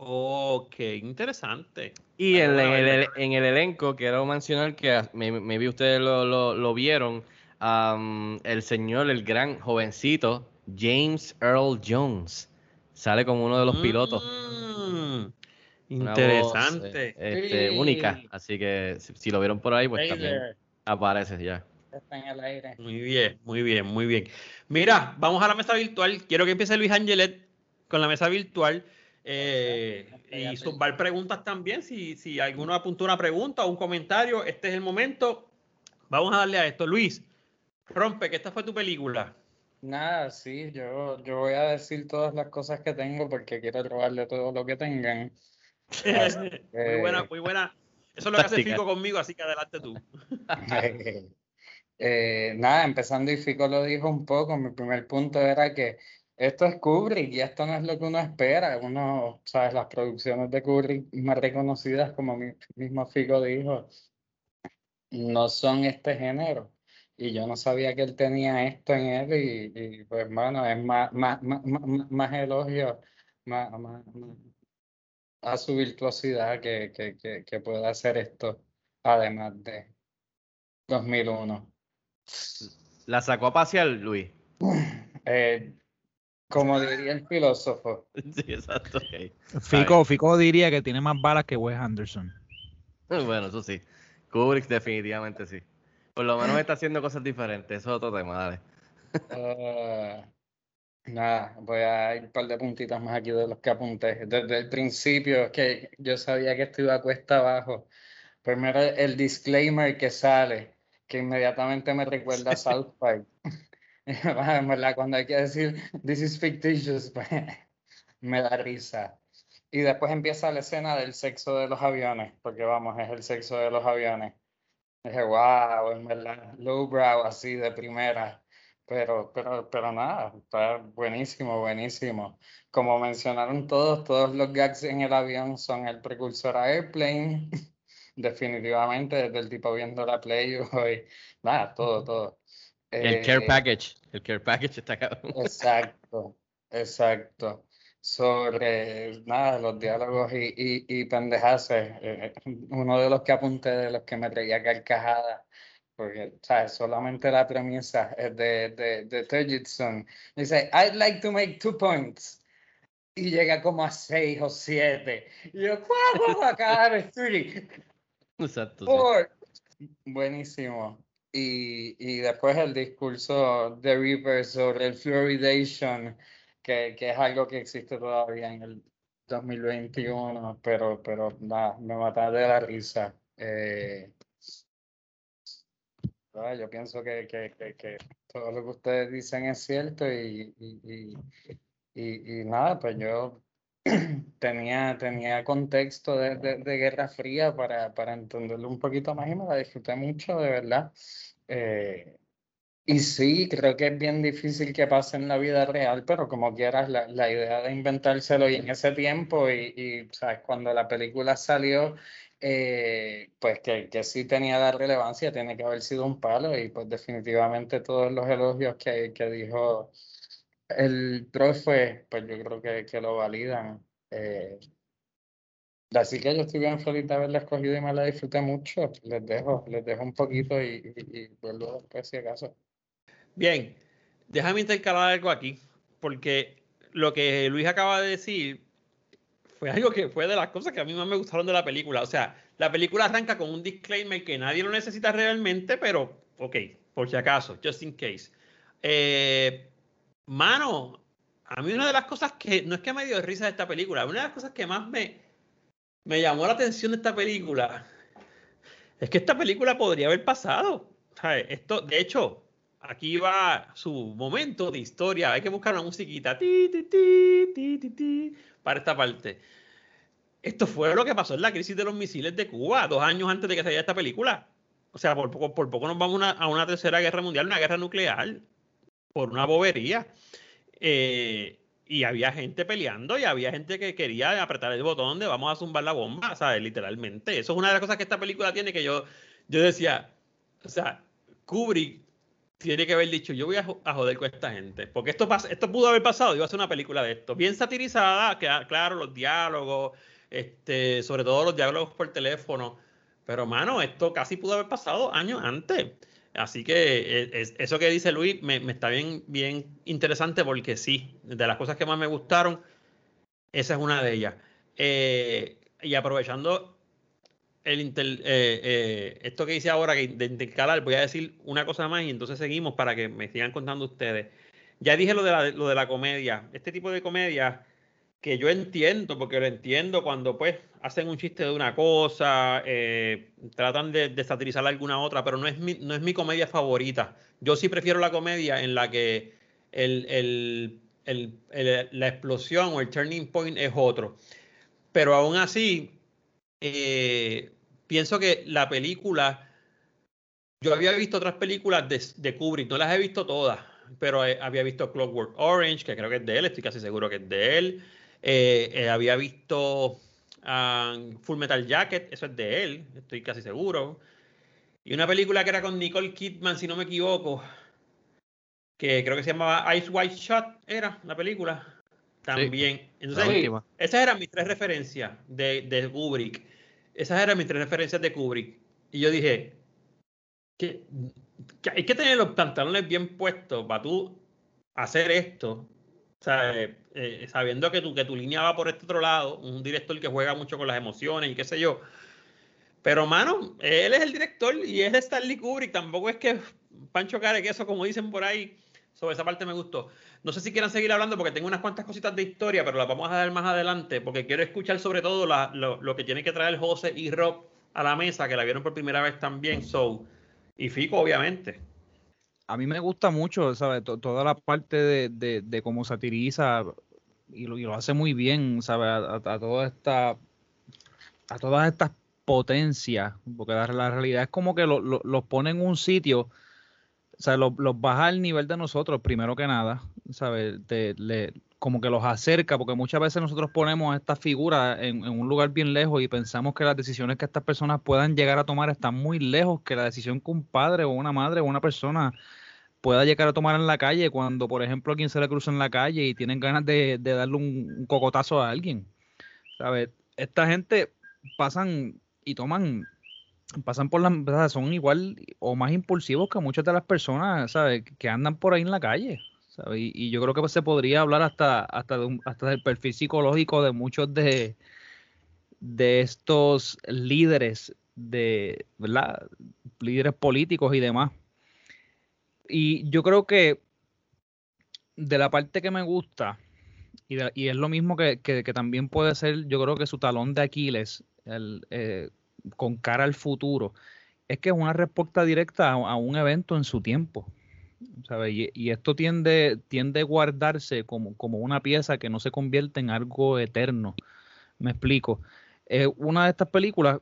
Ok, interesante. Y en, el, en el elenco quiero mencionar que ah, me, me vi ustedes lo, lo- lo vieron, el señor, el gran jovencito James Earl Jones sale como uno de los pilotos. Mm, voz, interesante. eh, este, Sí. única, así que si, si lo vieron por ahí, pues también aparece ya. Está en el aire. Muy bien, muy bien, muy bien. Mira, vamos a la mesa virtual. Quiero que empiece Luis Angelet con la mesa virtual. eh, y zumbar preguntas también. Si, si alguno apuntó una pregunta o un comentario, este es el momento. Vamos a darle a esto. Luis, rompe, que esta fue tu película. Nada, sí, yo, yo voy a decir todas las cosas que tengo porque quiero robarle todo lo que tengan. Así muy buena, muy buena. Eso es lo que hace. Fico conmigo, así que adelante tú. Eh, nada, empezando y Fico lo dijo un poco, mi primer punto era que esto es Kubrick y esto no es lo que uno espera. Uno, sabes, las producciones de Kubrick más reconocidas, como mi- mismo Fico dijo, no son este género. Y yo no sabía que él tenía esto en él y, y, pues bueno, es más, más, más, más, elogio más a su virtuosidad que, que, que, que pueda hacer esto, además de 2001. La sacó a pasear, Luis. Eh, como diría el filósofo, Sí, exacto. Fico, Fico diría que tiene más balas que Wes Anderson. Bueno, eso sí. Kubrick definitivamente sí. Por lo menos está haciendo cosas diferentes. Eso es otro tema, dale. ah, nada, voy a ir un par de puntitas más aquí de los que apunté. Desde el principio, que yo sabía que esto iba a cuesta abajo. Primero el disclaimer que sale, que inmediatamente me recuerda a South Park. En verdad, cuando hay que decir this is fictitious, pues, me da risa. Y después empieza la escena del sexo de los aviones, porque vamos, es el sexo de los aviones. Dije, wow, en verdad, lowbrow así de primera. Pero, pero, pero nada, está buenísimo, buenísimo. Como mencionaron todos, todos los gags en el avión son el precursor a Airplane. Definitivamente, desde el tipo viendo la Playboy, nada, todo, todo. El care Eh, package. El care package está cabrón. Exacto, exacto. Sobre nada, los diálogos y, y, y pendejaces. eh, uno de los que apunté, de los que me reía carcajada, porque ¿sabes? solamente la premisa es de, de, de Turgidson. Dice, I'd like to make two points. Y llega como a seis o siete. Y yo, ¿cuál va a? Three. Exacto. Buenísimo. Y, y después el discurso de Reaper sobre el fluoridation, que, que es algo que existe todavía en el 2021, pero, pero nada, me mata de la risa. Eh, ah, yo pienso que, que, que, todo lo que ustedes dicen es cierto y, y, y, y nada, pues yo tenía, tenía contexto de, de, de Guerra Fría para, para entenderlo un poquito más y me la disfruté mucho, de verdad. Eh, y sí, creo que es bien difícil que pase en la vida real, pero como quieras, la, la idea de inventárselo y en ese tiempo, y, y ¿sabes? cuando la película salió, eh, pues que, que sí tenía la relevancia, tiene que haber sido un palo, y pues definitivamente todos los elogios que, que dijo el profe, pues yo creo que, que lo validan. Eh, así que yo estoy bien feliz de haberla escogido y me la disfruté mucho. Les dejo, les dejo un poquito y, y, y vuelvo después si acaso. Bien, déjame intercalar algo aquí, porque lo que Luis acaba de decir fue algo que fue de las cosas que a mí más me gustaron de la película. O sea, la película arranca con un disclaimer que nadie lo necesita realmente, pero ok, por si acaso, just in case. Eh, mano, a mí una de las cosas que, no es que me dio risa de esta película, una de las cosas que más me, me llamó la atención de esta película es que esta película podría haber pasado. Esto, de hecho, aquí va su momento de historia. Hay que buscar una musiquita para esta parte. Esto fue lo que pasó en la crisis de los misiles de Cuba, dos años antes de que saliera esta película. O sea, por poco, por poco nos vamos a una tercera guerra mundial, una guerra nuclear, por una bobería. Eh, y había gente peleando y había gente que quería apretar el botón de vamos a zumbar la bomba, ¿sabes? Literalmente. Eso es una de las cosas que esta película tiene que yo, yo decía, o sea, Kubrick tiene que haber dicho, yo voy a, joder con esta gente. Porque esto, esto pudo haber pasado, iba a hacer una película de esto. Bien satirizada, que, claro, los diálogos, este, sobre todo los diálogos por teléfono. Pero, mano, esto casi pudo haber pasado años antes. Así que eh, eso que dice Luis me, está bien, bien interesante porque sí, de las cosas que más me gustaron, esa es una de ellas. Eh, y aprovechando el eh, esto que dice ahora que de intercalar, voy a decir una cosa más y entonces seguimos para que me sigan contando ustedes. Ya dije lo de lo de la comedia. Este tipo de comedia que yo entiendo, porque lo entiendo cuando pues hacen un chiste de una cosa, eh, tratan de, satirizar alguna otra, pero no es, mi, no es mi comedia favorita. Yo sí prefiero la comedia en la que el, la explosión o el turning point es otro. Pero aún así, eh, pienso que la película, yo había visto otras películas de, de Kubrick, no las he visto todas, pero había visto Clockwork Orange, que creo que es de él, estoy casi seguro que es de él. Eh, eh, había visto um, Full Metal Jacket, eso es de él, estoy casi seguro. Y una película que era con Nicole Kidman, si no me equivoco, que creo que se llamaba Ice White Shot, era la película. También. Entonces, esas eran mis tres referencias de, de Kubrick. Esas eran mis tres referencias de Kubrick. Y yo dije, que, que hay que tener los pantalones bien puestos para tú hacer esto sea, eh, eh, sabiendo que tu, que tu línea va por este otro lado, un director que juega mucho con las emociones y qué sé yo. Pero, mano, él es el director y es Stanley Kubrick. Tampoco es que Pancho Care que eso, como dicen por ahí, sobre esa parte me gustó. No sé si quieran seguir hablando porque tengo unas cuantas cositas de historia, pero las vamos a dar más adelante porque quiero escuchar sobre todo lo, lo, que tiene que traer José y Rob a la mesa, que la vieron por primera vez también. So, y Fico, obviamente a mí me gusta mucho, ¿sabes? toda la parte de, de, cómo satiriza y lo, y lo, hace muy bien, ¿sabes? A, toda esta, a todas estas potencias, porque la, realidad es como que los pone en un sitio, o sea, los, baja al nivel de nosotros, primero que nada, ¿sabes? le, como que los acerca, porque muchas veces nosotros ponemos a esta figura en, un lugar bien lejos y pensamos que las decisiones que estas personas puedan llegar a tomar están muy lejos, que la decisión que un padre o una madre o una persona pueda llegar a tomar en la calle, cuando por ejemplo a quien se le cruza en la calle y tienen ganas de, darle un, cocotazo a alguien. ¿Sabes? Esta gente pasan y toman, pasan por las, son igual o más impulsivos que muchas de las personas, ¿sabes? Que andan por ahí en la calle. Y, yo creo que se podría hablar hasta, hasta, hasta del perfil psicológico de muchos de, de estos líderes de. Líderes políticos y demás. Y yo creo que de la parte que me gusta, y, y es lo mismo que, que, también puede ser, yo creo que su talón de Aquiles, el, eh, con cara al futuro, es que es una respuesta directa a, un evento en su tiempo. Y, y, esto tiende, tiende a guardarse como, como una pieza que no se convierte en algo eterno. Me explico. Es una de estas películas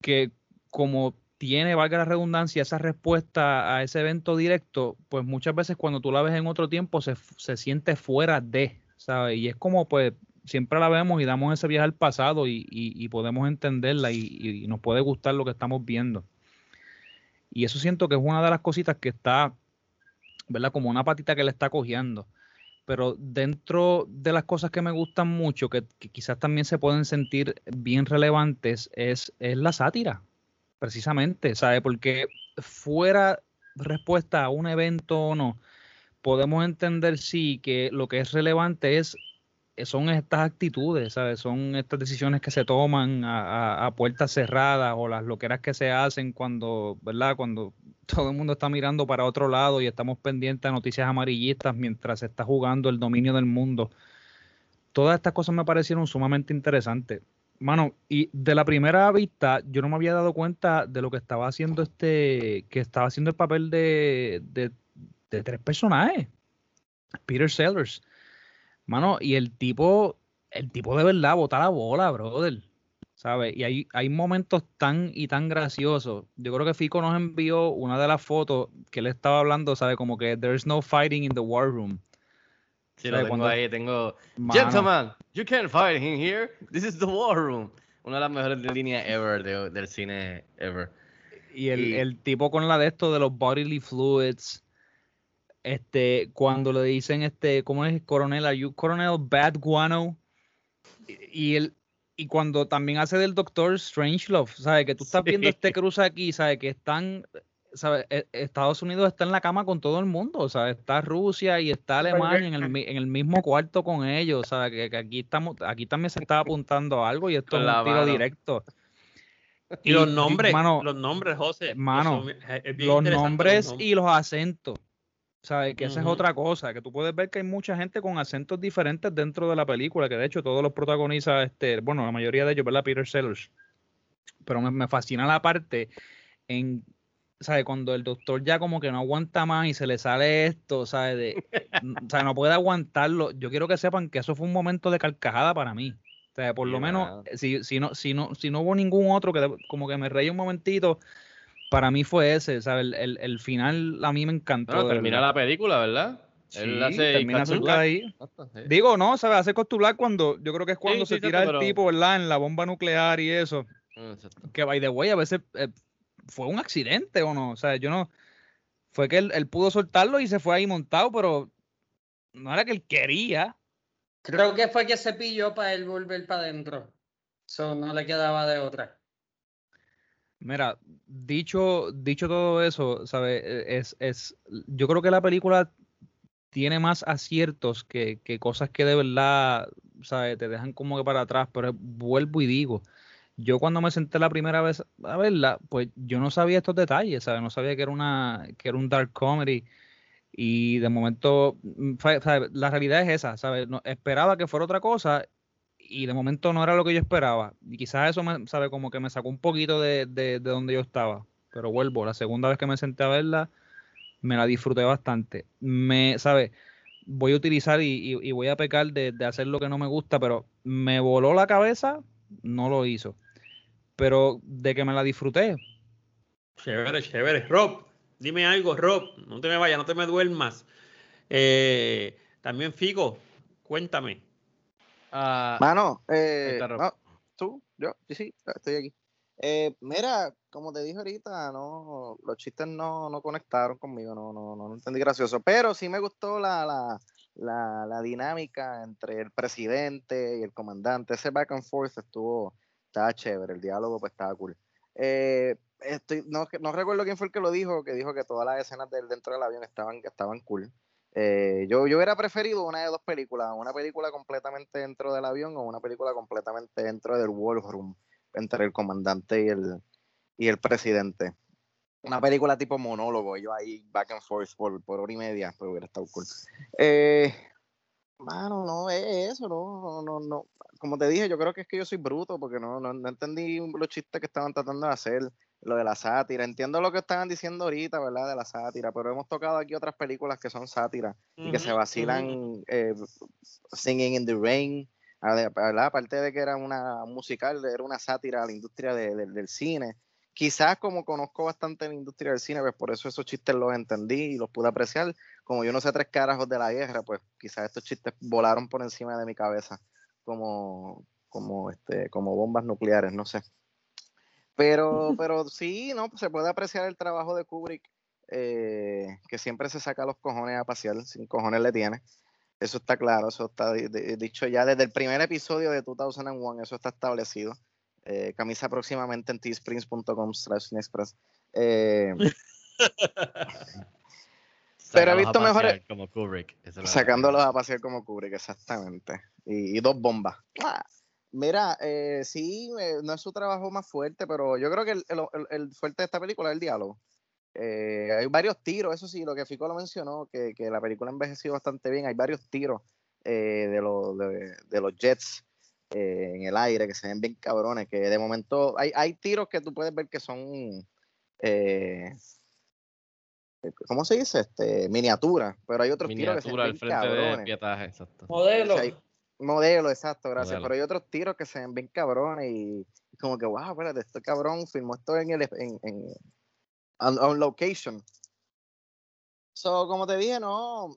que como tiene, valga la redundancia, esa respuesta a ese evento directo, pues muchas veces cuando tú la ves en otro tiempo se, siente fuera de, ¿sabes? Y es como pues siempre la vemos y damos ese viaje al pasado y, podemos entenderla y, y, nos puede gustar lo que estamos viendo. Y eso siento que es una de las cositas que está, ¿verdad? Como una patita que le está cogiendo. Pero dentro de las cosas que me gustan mucho, que, quizás también se pueden sentir bien relevantes, es, es la sátira precisamente, ¿sabe? Porque fuera respuesta a un evento o no, podemos entender sí que lo que es relevante es son estas actitudes, ¿sabes? Son estas decisiones que se toman a, puertas cerradas o las loqueras que se hacen cuando, ¿verdad? Cuando todo el mundo está mirando para otro lado y estamos pendientes a noticias amarillistas mientras se está jugando el dominio del mundo. Todas estas cosas me parecieron sumamente interesantes. Mano, y de la primera vista, yo no me había dado cuenta de lo que estaba haciendo este, que estaba haciendo el papel de, de, de tres personajes. Peter Sellers. Mano, y el tipo, el tipo de verdad bota la bola, brother. ¿Sabes? Y hay, hay momentos tan y tan graciosos. Yo creo que Fico nos envió una de las fotos que él estaba hablando, ¿sabes? Como que there's no fighting in the war room. Sí, lo tengo Cuando- ahí, tengo... Mano. Gentlemen, you can't fight in here. This is the war room. Una de las mejores líneas ever de- del cine ever. Y el, Y- el tipo con la de esto de los bodily fluids, este, cuando le dicen, este, ¿cómo es? Coronel, are you Coronel Bad Guano? Y, y él, y cuando también hace del Doctor Strangelove, ¿sabes? Que tú estás viendo Sí. este cruce aquí, ¿sabes? Que están, ¿sabes? E- Estados Unidos está en la cama con todo el mundo, ¿sabes? Está Rusia y está Alemania en el, en el mismo cuarto con ellos, ¿sabes? Que, que aquí estamos, aquí también se está apuntando a algo y esto Con es un tiro mano. directo. Y los nombres, mano, los nombres, José. Mano, son- los nombres los y los acentos. ¿Sabes? Que esa es otra cosa, que tú puedes ver que hay mucha gente con acentos diferentes dentro de la película, que de hecho todos los protagoniza, este, bueno, la mayoría de ellos, ¿verdad? Peter Sellers. Pero me, me fascina la parte en, ¿sabes? Cuando el doctor ya como que no aguanta más y se le sale esto, ¿sabes? De, o sea, no puede aguantarlo. Yo quiero que sepan que eso fue un momento de carcajada para mí. O sea, por lo Sí, menos, mano. si, si, no, si, no, si no hubo ningún otro que como que me reí un momentito, para mí fue ese, ¿sabes? El, el, el final a mí me encantó. Bueno, termina verdad. la película, ¿verdad? Él Sí, hace termina cerca de ahí. Sí. Digo, no, ¿sabes? Hace costular cuando, yo creo que es cuando sí, se tira el pero- tipo, ¿verdad? En la bomba nuclear y eso. Exacto. Que, by the way, a veces eh, fue un accidente o no. O sea, yo no. Fue que él, él pudo soltarlo y se fue ahí montado, pero no era que él quería. Creo que fue que se pilló para él volver para adentro. Eso no le quedaba de otra. Mira, dicho, dicho todo eso, ¿sabes? Eh, Es, es, yo creo que la película tiene más aciertos que, que cosas que de verdad, ¿sabes? Te dejan como que para atrás, pero vuelvo y digo, yo cuando me senté la primera vez a verla, pues yo no sabía estos detalles, ¿sabes? No sabía que era una, que era un dark comedy y de momento, mm. La realidad es esa, ¿sabes? No, esperaba que fuera otra cosa y de momento no era lo que yo esperaba. Y quizás eso me, sabe, como que me sacó un poquito de, de, de donde yo estaba. Pero vuelvo, la segunda vez que me senté a verla, me la disfruté bastante. Me, ¿sabes? Voy a utilizar y, y- y voy a pecar de, de hacer lo que no me gusta, pero me voló la cabeza, no lo hizo. Pero de que me la disfruté, Chévere, chévere. Rob, dime algo, Rob. No te me vayas, no te me duermas. Eh, también Figo, cuéntame. Ah, Mano, eh, no, tú, yo, sí, sí, estoy aquí. Eh, mira, como te dije ahorita, no, los chistes no, no conectaron conmigo, no, no, no, no entendí gracioso, pero sí me gustó la, la, la, la dinámica entre el presidente y el comandante, ese back and forth estuvo, estaba chévere, el diálogo pues estaba cool. Eh, estoy, no, no recuerdo quién fue el que lo dijo, que dijo que todas las escenas del, dentro del avión estaban, estaban cool. Eh, yo, yo hubiera preferido una de dos películas, una película completamente dentro del avión o una película completamente dentro del war room, entre el comandante y el, y el presidente. Una película tipo monólogo, yo ahí back and forth por, por hora y media, pero hubiera estado cool. Eh, mano, no es eso, no, no, no. Como te dije, yo creo que es que yo soy bruto porque no, no, no entendí los chistes que estaban tratando de hacer lo de la sátira. Entiendo lo que estaban diciendo ahorita, ¿verdad? De la sátira, pero hemos tocado aquí otras películas que son sátiras y que se vacilan eh, Singing in the Rain, ¿verdad? Aparte de que era una musical, era una sátira a la industria de- de- del cine. Quizás como conozco bastante la industria del cine, pues por eso esos chistes los entendí y los pude apreciar. Como yo no sé tres carajos de la guerra, pues quizás estos chistes volaron por encima de mi cabeza como, como, este, como bombas nucleares, no sé. Pero, pero sí, no, se puede apreciar el trabajo de Kubrick, eh, que siempre se saca los cojones a pasear, sin cojones le tiene. Eso está claro, eso está di- di- dicho ya desde el primer episodio de 2001, eso está establecido. Eh, camisa próximamente en teesprings.com slash. Eh, pero he visto mejores, Como Kubrick. sacándolos a pasear como Kubrick, exactamente. Y, y dos bombas. ¡Mua! Mira, eh, sí, eh, no es su trabajo más fuerte, pero yo creo que el, el- fuerte de esta película es el diálogo. Eh, hay varios tiros, eso sí, lo que Fico lo mencionó, que, que la película ha envejecido bastante bien. Hay varios tiros eh, de, los, de, de los jets eh, en el aire que se ven bien cabrones, que de momento hay, hay tiros que tú puedes ver que son, eh, ¿cómo se dice? Este, miniatura, pero hay otros tiros que se Miniatura ven al bien frente de cabrones. pietaje, exacto. Modelo. O sea, hay- modelo, exacto, gracias. Modelo. Pero hay otros tiros que se ven bien cabrones y como que, wow, espérate, este cabrón filmó esto en el en, en on, on location. So, como te dije, no,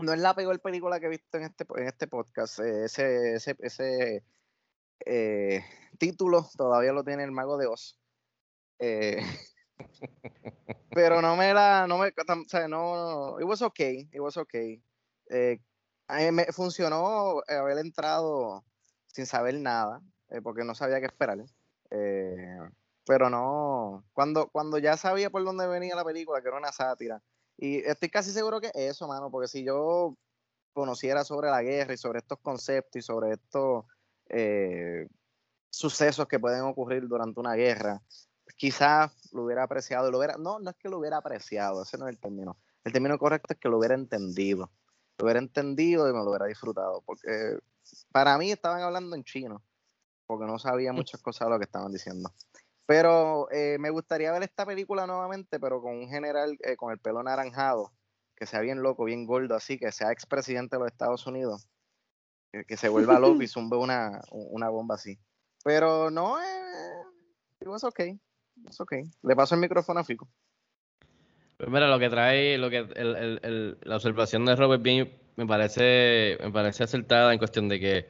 no es la peor película que he visto en este, en este podcast. Eh, ese ese, ese eh, título todavía lo tiene el Mago de Oz. Eh, pero no me la, no me, o sea, no, it okay, it okay. Eh, a mí me funcionó haber entrado sin saber nada, eh, porque no sabía qué esperar. Eh, pero no, cuando, cuando ya sabía por dónde venía la película, que era una sátira, y estoy casi seguro que es eso, mano, porque si yo conociera sobre la guerra y sobre estos conceptos y sobre estos sucesos que pueden ocurrir durante una guerra, quizás lo hubiera apreciado, lo hubiera, no, no es que lo hubiera apreciado, ese no es el término. El término correcto es que lo hubiera entendido. Lo hubiera entendido y me lo hubiera disfrutado. Porque para mí estaban hablando en chino, porque no sabía muchas cosas de lo que estaban diciendo. Pero eh, me gustaría ver esta película nuevamente, pero con un general eh, con el pelo anaranjado, que sea bien loco, bien gordo, así, que sea expresidente de los Estados Unidos, que, que se vuelva loco y zumbe una, una bomba así. Pero no, eh, it was okay. It's okay. Le paso el micrófono a Fico. Pues mira, lo que trae, lo que el- el- el- la observación de Robert bien me parece, me parece acertada en cuestión de que,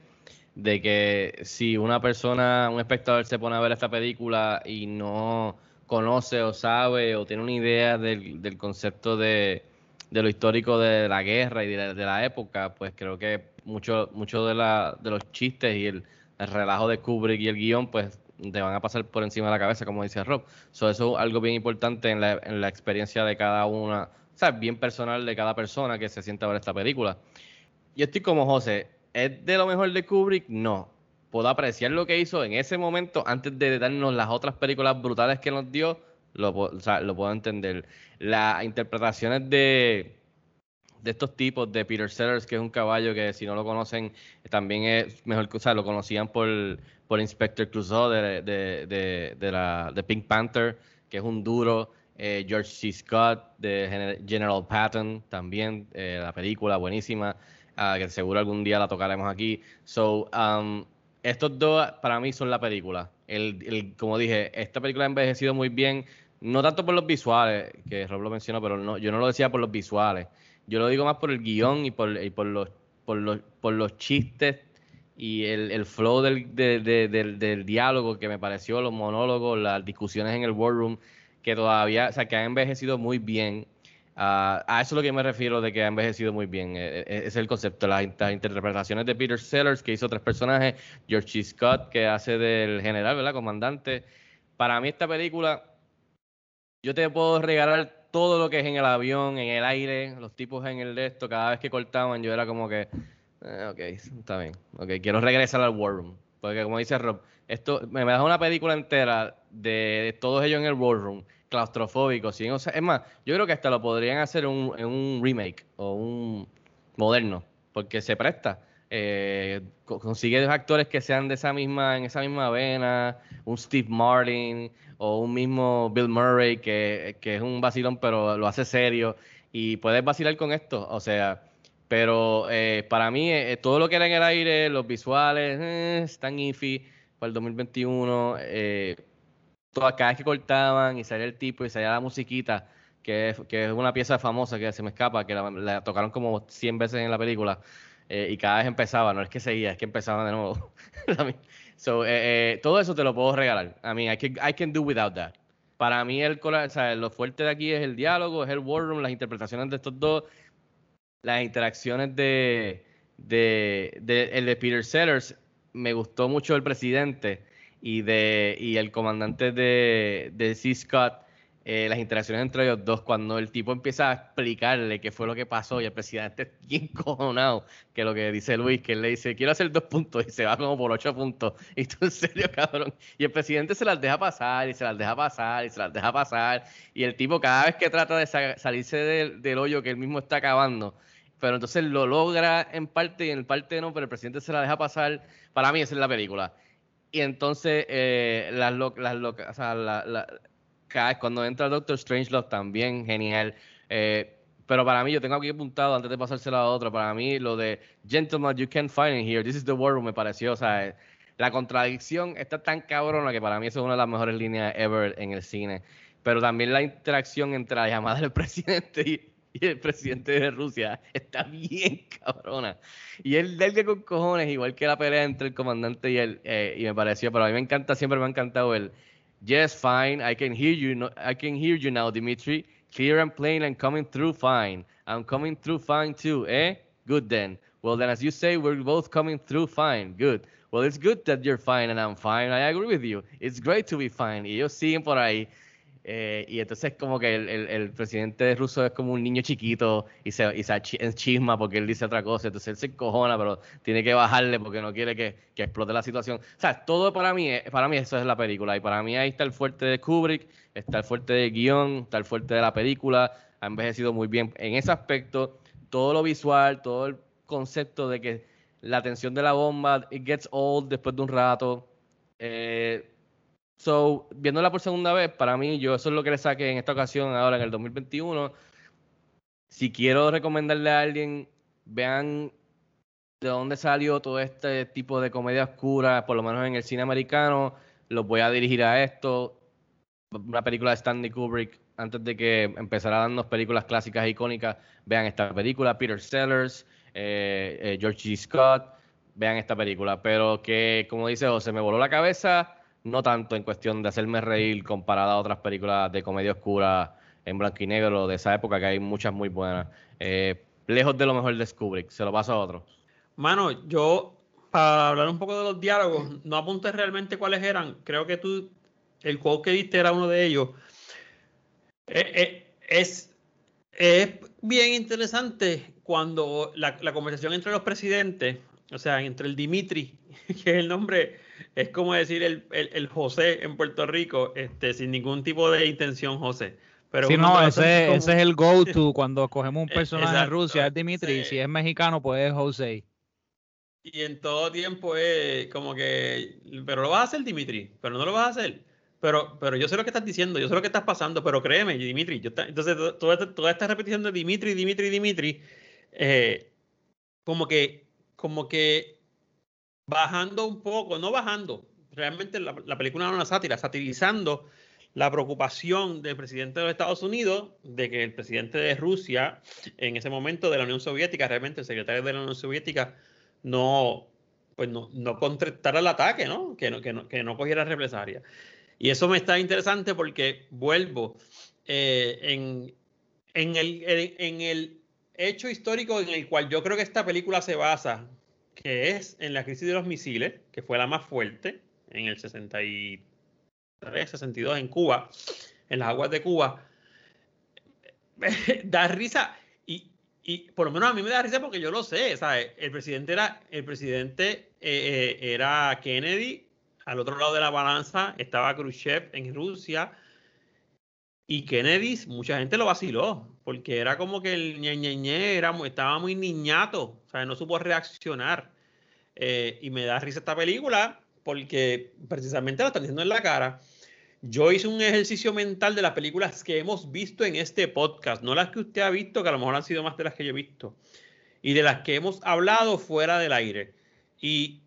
de que si una persona, un espectador se pone a ver esta película y no conoce o sabe o tiene una idea del, del concepto de, de lo histórico de la guerra y de la, de la época, pues creo que mucho, mucho de, la, de los chistes y el relajo de Kubrick y el guion, pues te van a pasar por encima de la cabeza, como dice Rob. So, eso es algo bien importante en la, en la experiencia de cada una, o sea, bien personal de cada persona que se sienta a ver esta película. Yo estoy como José, ¿es de lo mejor de Kubrick? No. Puedo apreciar lo que hizo en ese momento antes de darnos las otras películas brutales que nos dio, lo, lo puedo entender. Las interpretaciones de, de estos tipos, de Peter Sellers, que es un caballo que si no lo conocen, también es mejor que, o sea, lo conocían por, por Inspector Clouseau de, de, de, de la, de Pink Panther, que es un duro. eh, George C. Scott de Gener- General Patton, también, eh, la película buenísima, ah, que seguro algún día la tocaremos aquí. So, um, estos dos para mí son la película. El, el- como dije, esta película ha envejecido muy bien, no tanto por los visuales, que Rob lo mencionó, pero no, yo no lo decía por los visuales. Yo lo digo más por el guion y por, y por, los, por, los, por los chistes y el, el flow del, de- de- del, del diálogo que me pareció, los monólogos, las discusiones en el war room, que todavía, o sea, que han envejecido muy bien. Ah, a eso es lo que me refiero de que ha envejecido muy bien. Eh, eh, es el concepto, las, las interpretaciones de Peter Sellers, que hizo tres personajes, George. Scott, que hace del general, ¿verdad? Comandante. Para mí esta película, yo te puedo regalar todo lo que es en el avión, en el aire, los tipos en el de esto, cada vez que cortaban yo era como que, eh, ok, está bien, ok, quiero regresar al War Room. Porque como dice Rob, esto me, das una película entera de, todos ellos en el War Room, claustrofóbicos, ¿sí? O sea, es más, yo creo que hasta lo podrían hacer un- en un remake o un moderno, porque se presta. Eh, co- consigue dos actores que sean de esa misma, en esa misma vena, un Steve Martin o un mismo Bill Murray que, que es un vacilón pero lo hace serio y puedes vacilar con esto, o sea, pero eh, para mí eh, todo lo que era en el aire, los visuales, eh, están iffy para el 2021, eh, todas, cada vez que cortaban y salía el tipo y salía la musiquita, que es, que es una pieza famosa que se me escapa, que la, la tocaron como 100 veces en la película, eh, y cada vez empezaba, no es que seguía, es que empezaba de nuevo. so, eh, eh, todo eso te lo puedo regalar. I mean, I can, I can do without that. Para mí el, o sea, lo fuerte de aquí es el diálogo, es el war room, las interpretaciones de estos dos, las interacciones de, de, el de Peter Sellers. Me gustó mucho el presidente y de y el comandante de, de C. Scott. Eh, las interacciones entre ellos dos, cuando el tipo empieza a explicarle qué fue lo que pasó y el presidente es bien cojonado, que lo que dice Luis, que él le dice, quiero hacer dos puntos y se va como por ocho puntos. Y tú en serio, cabrón. Y el presidente se las deja pasar y se las deja pasar y se las deja pasar. Y el tipo cada vez que trata de salirse del, hoyo que él mismo está acabando, pero entonces lo logra en parte y en parte no, pero el presidente se la deja pasar. Para mí esa es la película. Y entonces eh, las, las o sea, cuando entra Doctor Strangelove también genial. Eh, pero para mí, yo tengo aquí apuntado antes de pasárselo a otro, para mí lo de Gentleman, you can't find it here, this is the world, me pareció, o sea, la contradicción está tan cabrona que para mí eso es una de las mejores líneas ever en el cine. Pero también la interacción entre la llamada del presidente y, el presidente de Rusia está bien cabrona. Y él que con cojones, igual que la pelea entre el comandante y él, eh, y me pareció, pero a mí me encanta, siempre me ha encantado el Yes, fine. I can hear you. I can hear you now, Dimitri. Clear and plain and coming through fine. I'm coming through fine too, eh? Good then. Well, then, as you say, we're both coming through fine. Good. Well, it's good that you're fine and I'm fine. I agree with you. It's great to be fine. Y ellos siguen por ahí. Eh, y entonces como que el, presidente ruso es como un niño chiquito y se, y se chisma porque él dice otra cosa, entonces él se encojona, pero tiene que bajarle porque no quiere que, que explote la situación. O sea, todo para mí, para mí eso es la película y para mí ahí está el fuerte de Kubrick, está el fuerte de guion, está el fuerte de la película, ha envejecido muy bien en ese aspecto, todo lo visual, todo el concepto de que la tensión de la bomba, it gets old después de un rato. Eh, So, viéndola por segunda vez, para mí, yo eso es lo que le saqué en esta ocasión, ahora en el 2021. Si quiero recomendarle a alguien, vean de dónde salió todo este tipo de comedia oscura, por lo menos en el cine americano, los voy a dirigir a esto. Una película de Stanley Kubrick, antes de que empezara a darnos películas clásicas e icónicas, vean esta película, Peter Sellers, eh, eh, George G. Scott, vean esta película. Pero que, como dice José, me voló la cabeza no tanto en cuestión de hacerme reír comparada a otras películas de comedia oscura en blanco y negro de esa época, que hay muchas muy buenas. Eh, lejos de lo mejor de Kubrick, se lo paso a otro. Mano, yo, para hablar un poco de los diálogos, no apunté realmente cuáles eran. Creo que tú, el quote que diste era uno de ellos. Eh, eh, es, es bien interesante cuando la, la conversación entre los presidentes, o sea, entre el Dimitri, que es el nombre es como decir el, el, José en Puerto Rico, este, sin ningún tipo de intención, José. Pero sí, no, ese, ese, es el go-to cuando cogemos un personaje de Rusia, es Dimitri, si es mexicano, pues es José. Y en todo tiempo es como que, pero lo vas a hacer, Dimitri, pero no lo vas a hacer. Pero, pero yo sé lo que estás diciendo, yo sé lo que estás pasando, pero créeme, Dimitri, yo entonces toda, toda esta repetición de Dimitri, Dimitri, Dimitri, eh, como que, como que bajando un poco, no bajando, realmente la, película no es una sátira, satirizando la preocupación del presidente de los Estados Unidos de que el presidente de Rusia, en ese momento de la Unión Soviética, realmente el secretario de la Unión Soviética, no, pues no, no contestara el ataque, ¿no? Que, no, que, no, que no cogiera represalia. Y eso me está interesante porque vuelvo eh, en, en, el, en el hecho histórico en el cual yo creo que esta película se basa, que es en la crisis de los misiles, que fue la más fuerte en el 63, 62 en Cuba, en las aguas de Cuba, da risa y, y, por lo menos a mí me da risa porque yo lo sé, ¿sabes? El presidente era, el presidente eh, eh, era Kennedy, al otro lado de la balanza estaba Khrushchev en Rusia, y Kennedy, mucha gente lo vaciló, porque era como que el ñe, era, estaba muy niñato, o sea, no supo reaccionar. Eh, y me da risa esta película porque precisamente lo están diciendo en la cara. Yo hice un ejercicio mental de las películas que hemos visto en este podcast, no las que usted ha visto, que a lo mejor han sido más de las que yo he visto, y de las que hemos hablado fuera del aire. Y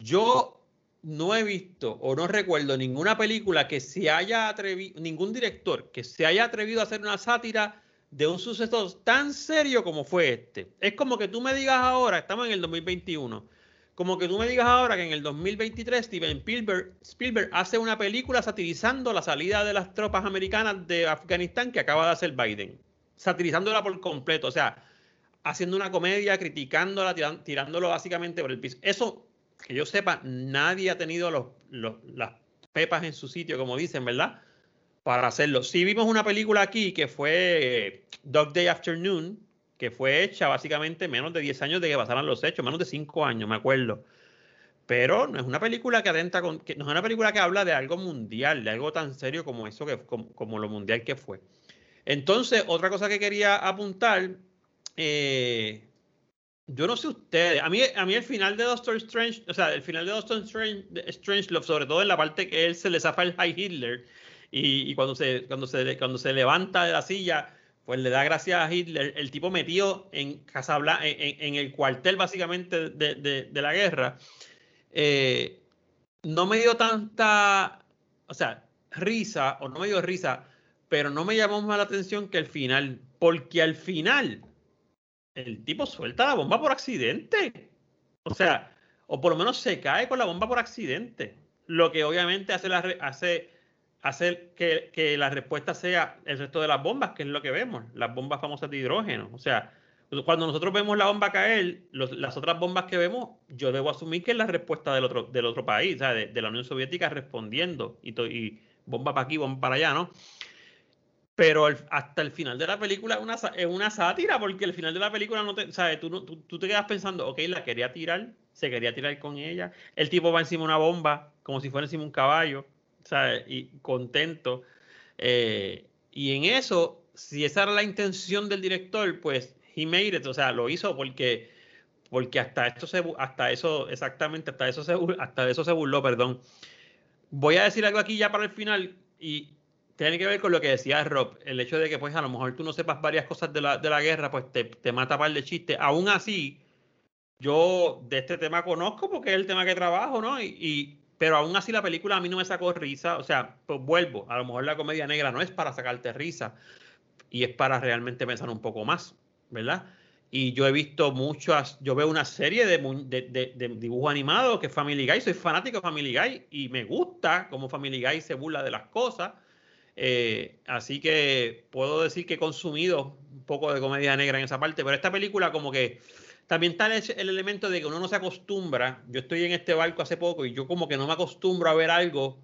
yo no he visto o no recuerdo ninguna película que se haya atrevido, ningún director que se haya atrevido a hacer una sátira de un suceso tan serio como fue este. Es como que tú me digas ahora, estamos en el 2021, como que tú me digas ahora que en el 2023 Steven Spielberg, Spielberg hace una película satirizando la salida de las tropas americanas de Afganistán que acaba de hacer Biden, satirizándola por completo, o sea, haciendo una comedia, criticándola, tirándolo básicamente por el piso. Eso que yo sepa, nadie ha tenido los, las pepas en su sitio, como dicen, ¿verdad? para hacerlo. Sí vimos una película aquí que fue Dog Day Afternoon, que fue hecha básicamente menos de 10 años de que pasaran los hechos, menos de 5 años, me acuerdo. Pero no es una película que atenta con, que, no es una película que habla de algo mundial, de algo tan serio como eso que como, como lo mundial que fue. Entonces, otra cosa que quería apuntar, eh, yo no sé ustedes, a mí, a mí el final de Doctor Strange, o sea, el final de Doctor Strange, Strange Love, sobre todo en la parte que él se le zafa el High Hitler y, y, cuando, se, cuando, se, cuando se levanta de la silla, pues le da gracias a Hitler, el tipo metido en Casablanca, en, en el cuartel básicamente de, de, de la guerra, eh, no me dio tanta, o sea, risa, o no me dio risa, pero no me llamó más la atención que el final, porque al final el tipo suelta la bomba por accidente. O sea, o por lo menos se cae con la bomba por accidente. Lo que obviamente hace, la, que, la respuesta sea el resto de las bombas, que es lo que vemos, las bombas famosas de hidrógeno. O sea, cuando nosotros vemos la bomba caer, las otras bombas que vemos, yo debo asumir que es la respuesta del otro, del otro país, o sea, de, la Unión Soviética respondiendo y bomba para aquí, bomba para allá, ¿no? Pero el, hasta el final de la película es una, es una sátira, porque el final de la película no te, ¿sabes? Tú, no, tú, tú, te quedas pensando, ok, la quería tirar, se quería tirar con ella, el tipo va encima de una bomba, como si fuera encima de un caballo, ¿sabes? Y contento. Eh, y en eso, si esa era la intención del director, pues he made it, o sea, lo hizo porque, porque hasta esto se, hasta eso, exactamente, hasta eso se, hasta eso se burló, perdón. Voy a decir algo aquí ya para el final y tiene que ver con lo que decía Rob, el hecho de que pues a lo mejor tú no sepas varias cosas de la, de la guerra, pues te, te mata par de chistes. Aún así, yo de este tema conozco porque es el tema que trabajo, ¿no? Y, y, pero aún así la película a mí no me sacó risa, o sea, pues vuelvo, a lo mejor la comedia negra no es para sacarte risa y es para realmente pensar un poco más, ¿verdad? Y yo he visto muchas, yo veo una serie de, de, de, de dibujos animados que es Family Guy, soy fanático de Family Guy y me gusta cómo Family Guy se burla de las cosas eh, así que puedo decir que he consumido un poco de comedia negra en esa parte, pero esta película como que también está el, el, elemento de que uno no se acostumbra. Yo estoy en este barco hace poco y yo como que no me acostumbro a ver algo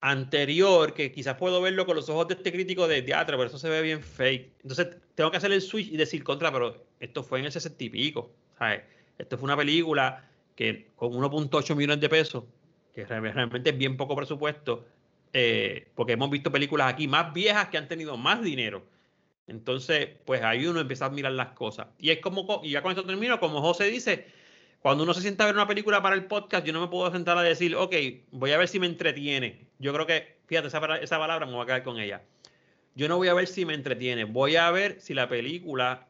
anterior que quizás puedo verlo con los ojos de este crítico de teatro, pero eso se ve bien fake. Entonces tengo que hacer el switch y decir contra, pero esto fue en el 60 y pico. ¿sabes? Esto fue una película que con 1.8 millones de pesos, que realmente es bien poco presupuesto, eh, porque hemos visto películas aquí más viejas que han tenido más dinero. Entonces, pues ahí uno empieza a mirar las cosas. Y es como, y ya con esto termino, como José dice, cuando uno se sienta a ver una película para el podcast, yo no me puedo sentar a decir, ok, voy a ver si me entretiene. Yo creo que, fíjate, esa, esa palabra me voy a quedar con ella. Yo no voy a ver si me entretiene, voy a ver si la película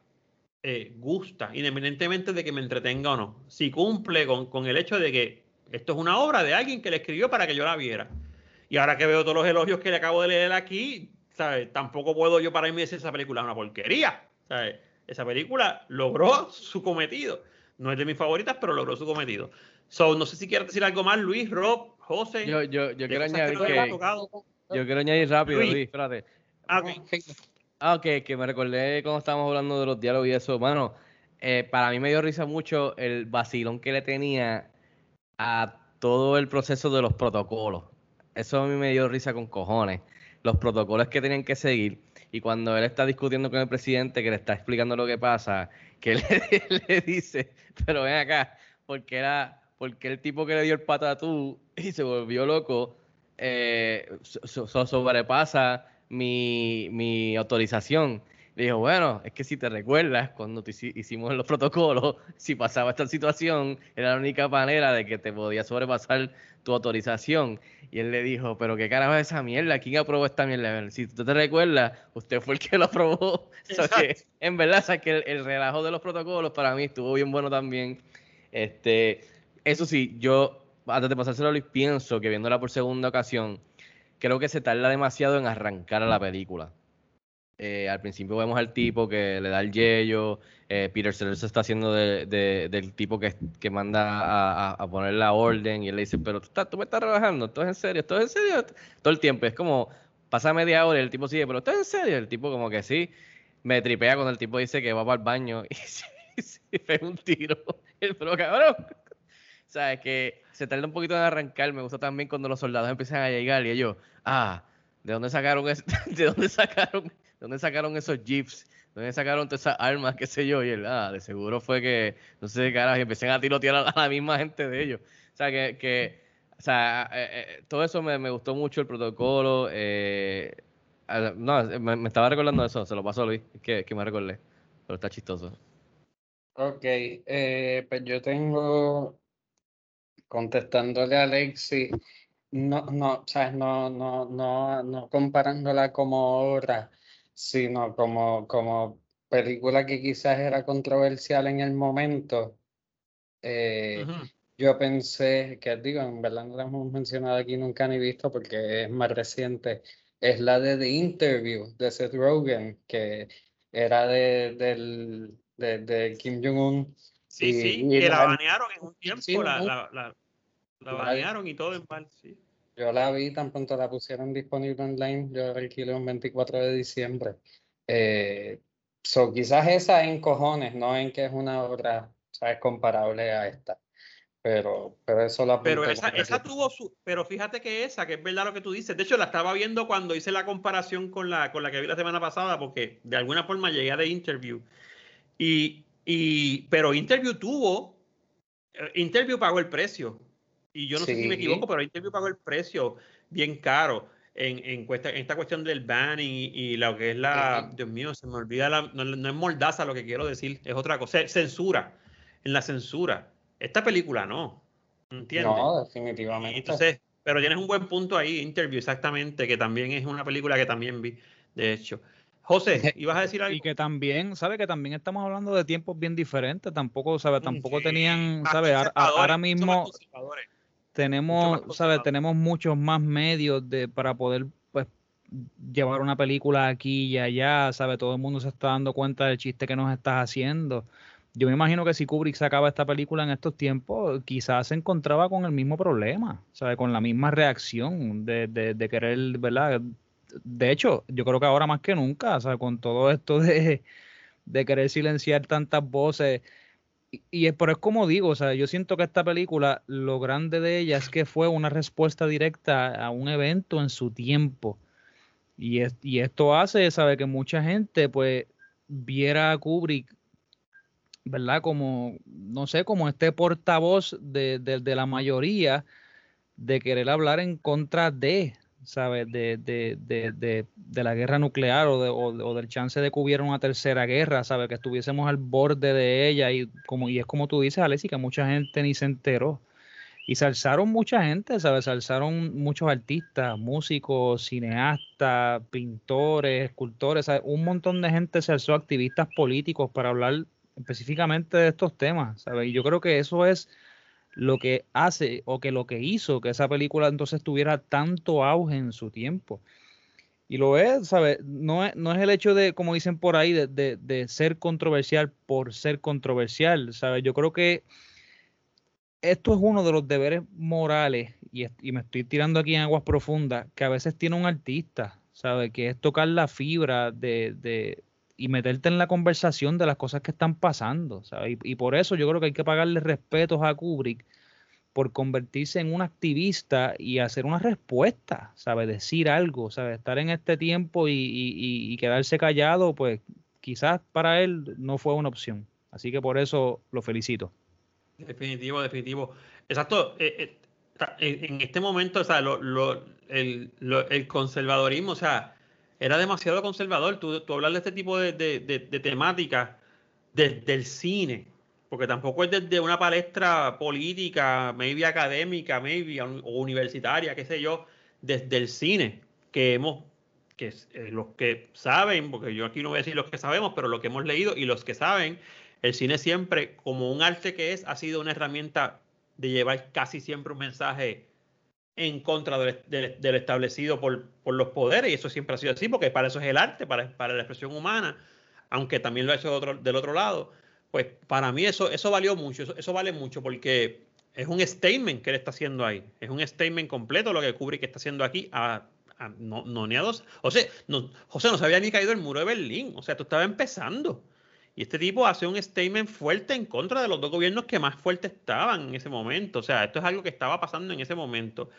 eh, gusta, independientemente de que me entretenga o no. Si cumple con, con el hecho de que esto es una obra de alguien que le escribió para que yo la viera. Y ahora que veo todos los elogios que le acabo de leer aquí, ¿sabes? Tampoco puedo yo pararme y decir esa película es una porquería. ¿sabes? Esa película logró su cometido. No es de mis favoritas, pero logró su cometido. So, no sé si quieres decir algo más, Luis, Rob, José. Yo, yo, yo quiero añadir que, que yo quiero añadir rápido, Luis, Luis espérate. Ah, okay. ah, ok, que me recordé cuando estábamos hablando de los diálogos y eso. Bueno, eh, para mí me dio risa mucho el vacilón que le tenía a todo el proceso de los protocolos eso a mí me dio risa con cojones. Los protocolos que tenían que seguir. Y cuando él está discutiendo con el presidente, que le está explicando lo que pasa, que le, le dice, pero ven acá, porque era, porque el tipo que le dio el patatú y se volvió loco, eh, so, so, sobrepasa mi, mi autorización. Dijo, bueno, es que si te recuerdas, cuando te hicimos los protocolos, si pasaba esta situación, era la única manera de que te podía sobrepasar tu autorización. Y él le dijo, pero qué carajo es esa mierda, ¿quién aprobó esta mierda? Si tú te recuerdas, usted fue el que lo aprobó. Que, en verdad, o sea, que el, el, relajo de los protocolos para mí estuvo bien bueno también. Este, eso sí, yo, antes de pasárselo a Luis, pienso que viéndola por segunda ocasión, creo que se tarda demasiado en arrancar a la película. Eh, al principio vemos al tipo que le da el yello, eh, Peter Sellers está haciendo de, de, del tipo que, que manda a, a, poner la orden y él le dice, pero tú, estás, tú me estás rebajando, esto es en serio, esto es en serio, todo el tiempo, es como, pasa media hora y el tipo sigue, pero esto es en serio, el tipo como que sí, me tripea cuando el tipo dice que va para el baño y se, se pega un tiro, pero cabrón, o sea, es que se tarda un poquito en arrancar, me gusta también cuando los soldados empiezan a llegar y ellos, ah, ¿De dónde sacaron de dónde sacaron, dónde sacaron esos jeeps? ¿De dónde sacaron todas esas armas, qué sé yo? Y él, ah, de seguro fue que, no sé qué carajo, y empecé a tirotear a la, misma gente de ellos. O sea, que, que o sea, eh, eh, todo eso me, me gustó mucho, el protocolo. eh, no, me, estaba recordando eso, se lo pasó a Luis, que, que me recordé, pero está chistoso. Ok, pues yo tengo, contestándole a Alexi, no, no, ¿sabes? No, no, no, no comparándola como obra, sino como, como película que quizás era controversial en el momento. Eh, Ujú. yo pensé, que digo, en verdad no la hemos mencionado aquí nunca ni visto porque es más reciente, es la de The Interview de Seth Rogen, que era de, del, de, de Kim Jong-un. Sí, y- sí, y que la la- banearon en un tiempo, sí, la, ¿no? la, la, la La- banearon y todo en mal, sí. Yo la vi tan pronto la pusieron disponible online, yo la alquilé un 24 de diciembre. Eh, so, quizás esa en cojones, no en que es una obra, ¿sabes? comparable a esta. Pero, pero eso la Pero esa, esa tuvo su, pero fíjate que esa, que es verdad lo que tú dices. De hecho, la estaba viendo cuando hice la comparación con la, con la que vi la semana pasada, porque de alguna forma llegué a The Interview. Y, y, pero Interview tuvo, eh, Interview pagó el precio. Y yo no sé si me equivoco, pero Interview pagó el precio bien caro en, en, cuesta- en esta cuestión del banning y, y lo que es la, Dios mío, se me olvida, la, no, no es mordaza lo que quiero decir, es otra cosa, censura, en la censura. Esta película no, ¿entiendes? No, Y definitivamente. entonces, pero tienes un buen punto ahí, Interview, exactamente, que también es una película que también vi, de hecho. José, ¿ibas a decir algo? Y que también, ¿sabe? Que también estamos hablando de tiempos bien diferentes. Tampoco, ¿sabe? Tampoco Sí, tenían, ¿sabe? Ahora, mismo. Tenemos, ¿sabe? conservadores. Tenemos muchos más medios de, para poder, pues, llevar una película aquí y allá, ¿sabe? Todo el mundo se está dando cuenta del chiste que nos estás haciendo. Yo me imagino que si Kubrick sacaba esta película en estos tiempos, quizás se encontraba con el mismo problema, ¿sabe? Con la misma reacción de, de, de querer, ¿verdad? De hecho, yo creo que ahora más que nunca, ¿sabe? Con todo esto de, de querer silenciar tantas voces. Y, y es, pero es como digo, o sea, yo siento que esta película, lo grande de ella es que fue una respuesta directa a un evento en su tiempo. Y, es- y esto hace, sabe, que mucha gente, pues, viera a Kubrick, ¿verdad? Como, no sé, como este portavoz de- de la mayoría de querer hablar en contra de, ¿sabes? De, de, de, de, la guerra nuclear o, o, o del chance de que hubiera una tercera guerra, ¿sabes? Que estuviésemos al borde de ella y, como, y es como tú dices, Alessi, que mucha gente ni se enteró. Y se alzaron mucha gente, ¿sabes? Se alzaron muchos artistas, músicos, cineastas, pintores, escultores. Un montón de gente se alzó, activistas políticos, para hablar específicamente de estos temas, ¿sabes? Y yo creo que eso es lo que hace o que lo que hizo que esa película entonces tuviera tanto auge en su tiempo. Y lo es, ¿sabes? No es, no es el hecho de, como dicen por ahí, de, de- de ser controversial por ser controversial, ¿sabes? Yo creo que esto es uno de los deberes morales, y, me estoy tirando aquí en aguas profundas, que a veces tiene un artista, ¿sabes? Que es tocar la fibra de- y meterte en la conversación de las cosas que están pasando. Y, por eso yo creo que hay que pagarle respetos a Kubrick por convertirse en un activista y hacer una respuesta, ¿sabes? Decir algo, ¿sabes? Estar en este tiempo y, quedarse callado, pues quizás para él no fue una opción. Así que por eso lo felicito. Definitivo, definitivo. Exacto. eh, eh, en, este momento, o sea, lo- el, lo- el conservadorismo, o sea, era demasiado conservador. Tú, tú hablar de este tipo de, de, de, temáticas desde el cine, porque tampoco es desde una palestra política, maybe académica, maybe o universitaria, qué sé yo, desde el cine, que hemos, que eh, los que saben, porque yo aquí no voy a decir los que sabemos, pero los que hemos leído y los que saben, el cine siempre, como un arte que es, ha sido una herramienta de llevar casi siempre un mensaje en contra del, establecido por, por los poderes, y eso siempre ha sido así, porque para eso es el arte, para, para la expresión humana, aunque también lo ha hecho de otro- del otro lado. Pues para mí eso, eso valió mucho, eso, eso vale mucho, porque es un statement que él está haciendo ahí, es un statement completo lo que Kubrick está haciendo aquí, a, a- no, no ni a dos. O sea, no, José no se había ni caído el muro de Berlín, o sea, tú estabas empezando. Y este tipo hace un statement fuerte en contra de los dos gobiernos que más fuertes estaban en ese momento. O sea, esto es algo que estaba pasando en ese momento.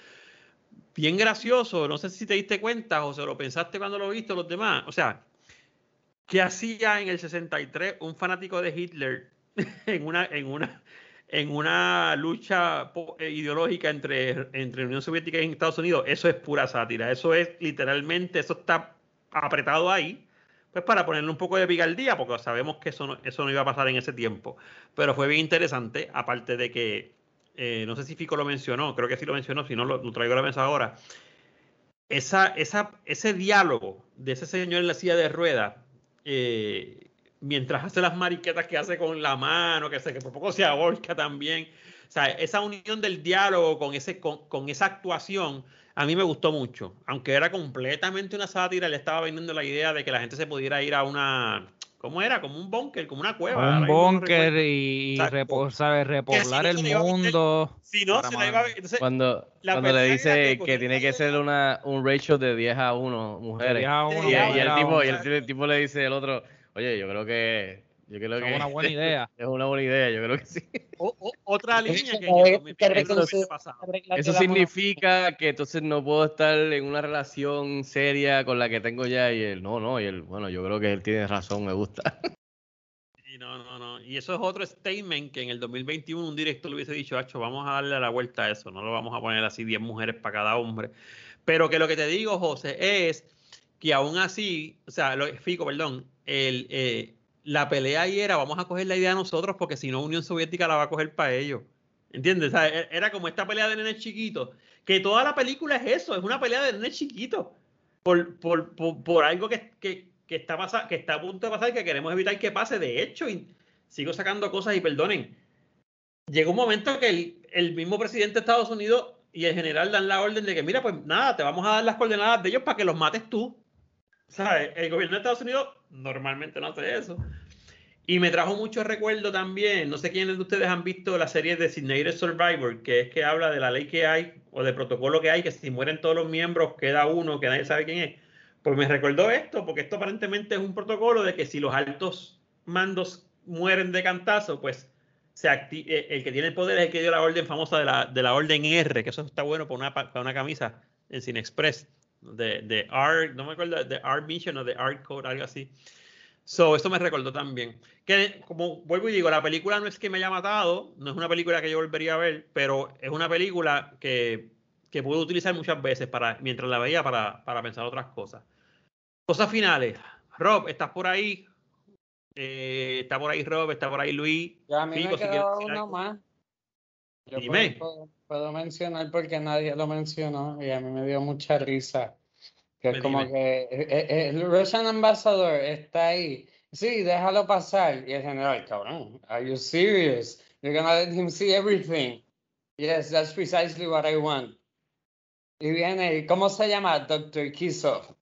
bien gracioso, no sé si te diste cuenta o se lo pensaste cuando lo viste los demás. O sea, ¿qué hacía en el 63 un fanático de Hitler en una, en una, en una lucha eh, ideológica entre, entre Unión Soviética y Estados Unidos? Eso es pura sátira. Eso es literalmente, eso está apretado ahí pues para ponerle un poco de picardía, porque sabemos que eso no, eso no iba a pasar en ese tiempo. Pero fue bien interesante, aparte de que, eh, no sé si Fico lo mencionó, creo que sí lo mencionó, si no lo, traigo a la mesa ahora. Esa, esa, ese diálogo de ese señor en la silla de ruedas, eh, mientras hace las mariquetas que hace con la mano, que, se, que por poco se ahorca también. O sea, esa unión del diálogo con, ese, con, con esa actuación, a mí me gustó mucho. Aunque era completamente una sátira, le estaba vendiendo la idea de que la gente se pudiera ir a una. ¿Cómo era? Como un búnker, como una cueva. Un búnker y repoblar el mundo. Si no, se la iba a ver. cuando, cuando le dice que, tiene que ser una, un ratio de 10 a 1 mujeres. y, el tipo, y el tipo le dice al otro, oye, yo creo que yo creo es una buena idea. Es una buena idea, yo creo que sí. otra línea que, eso, significa que entonces no puedo estar en una relación seria con la que tengo ya y él, no, no, y él, bueno, yo creo que él tiene razón, me gusta. Y no, no, no. Y eso es otro statement que en el 2021 un director le hubiese dicho, Hacho, vamos a darle la vuelta a eso, no lo vamos a poner así 10 mujeres para cada hombre. Pero que lo que te digo, José, es que aún así, o sea, lo, Fico, perdón, el, eh, la pelea ahí era, vamos a coger la idea nosotros porque si no Unión Soviética la va a coger para ellos. ¿Entiendes? E-, era como esta pelea de nenes chiquitos, que toda la película es eso, es una pelea de nenes chiquitos, por, por, por, algo que, que, que, está que está a punto de pasar y que queremos evitar que pase. De hecho, sigo sacando cosas y perdonen, llegó un momento que el, el mismo presidente de Estados Unidos y el general dan la orden de que, mira, pues nada, te vamos a dar las coordenadas de ellos para que los mates tú. ¿Sabes? El gobierno de Estados Unidos normalmente no hace eso. Y me trajo mucho recuerdo también, no sé quiénes de ustedes han visto la serie de Designated Survivor, que es que habla de la ley que hay o del protocolo que hay, que si mueren todos los miembros queda uno que nadie sabe quién es. Pues me recordó esto, porque esto aparentemente es un protocolo de que si los altos mandos mueren de cantazo, pues se eh, el que tiene el poder es el que dio la orden famosa de la, de la orden R, que eso está bueno para una, para una camisa en Cine Express de, de Art, no me acuerdo, de Art Mission o de Art Code, algo así. So, esto me recordó también. Que, como vuelvo y digo, la película no es que me haya matado, no es una película que yo volvería a ver, pero es una película que, que puedo utilizar muchas veces para, mientras la veía para, para pensar otras cosas. Cosas finales. Rob, ¿estás por ahí? Eh, está por ahí Rob, está por ahí Luis. Ya a mí me quedaba uno más. Dime. Puedo, mencionar porque nadie lo mencionó y a mí me dio mucha risa. Que es como que eh, eh, el Russian Ambassador está ahí. Sí, déjalo pasar. Y el general, cabrón, are you serious? You're gonna let him see everything. Yes, that's precisely what I want. Y viene, ¿cómo se llama? Dr. Kisov.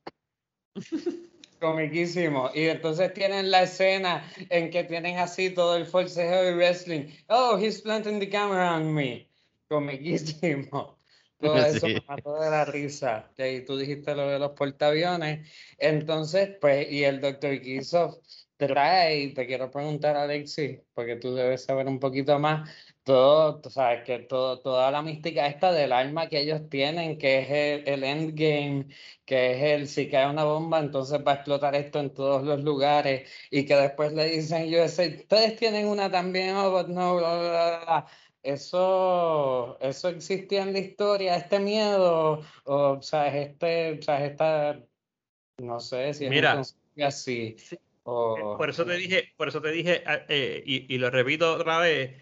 Comiquísimo. Y entonces tienen la escena en que tienen así todo el forcejeo y wrestling. Oh, he's planting the camera on me. Comiquísimo. Todo eso me mató de la risa. Y tú dijiste lo de los portaaviones. Entonces, pues, y el doctor Kisov trae, te quiero preguntar, Alexis, porque tú debes saber un poquito más todo, tú sabes que todo, toda la mística esta del arma que ellos tienen, que es el, el, endgame, que es el si cae una bomba, entonces va a explotar esto en todos los lugares, y que después le dicen yo ustedes tienen una también, oh, but no, bla, bla, bla. Eso, eso existía en la historia, este miedo, o, sea, este, o sea, esta, no sé si es Mira, así. O, por eso te dije, por eso te dije, eh, y, y lo repito otra vez,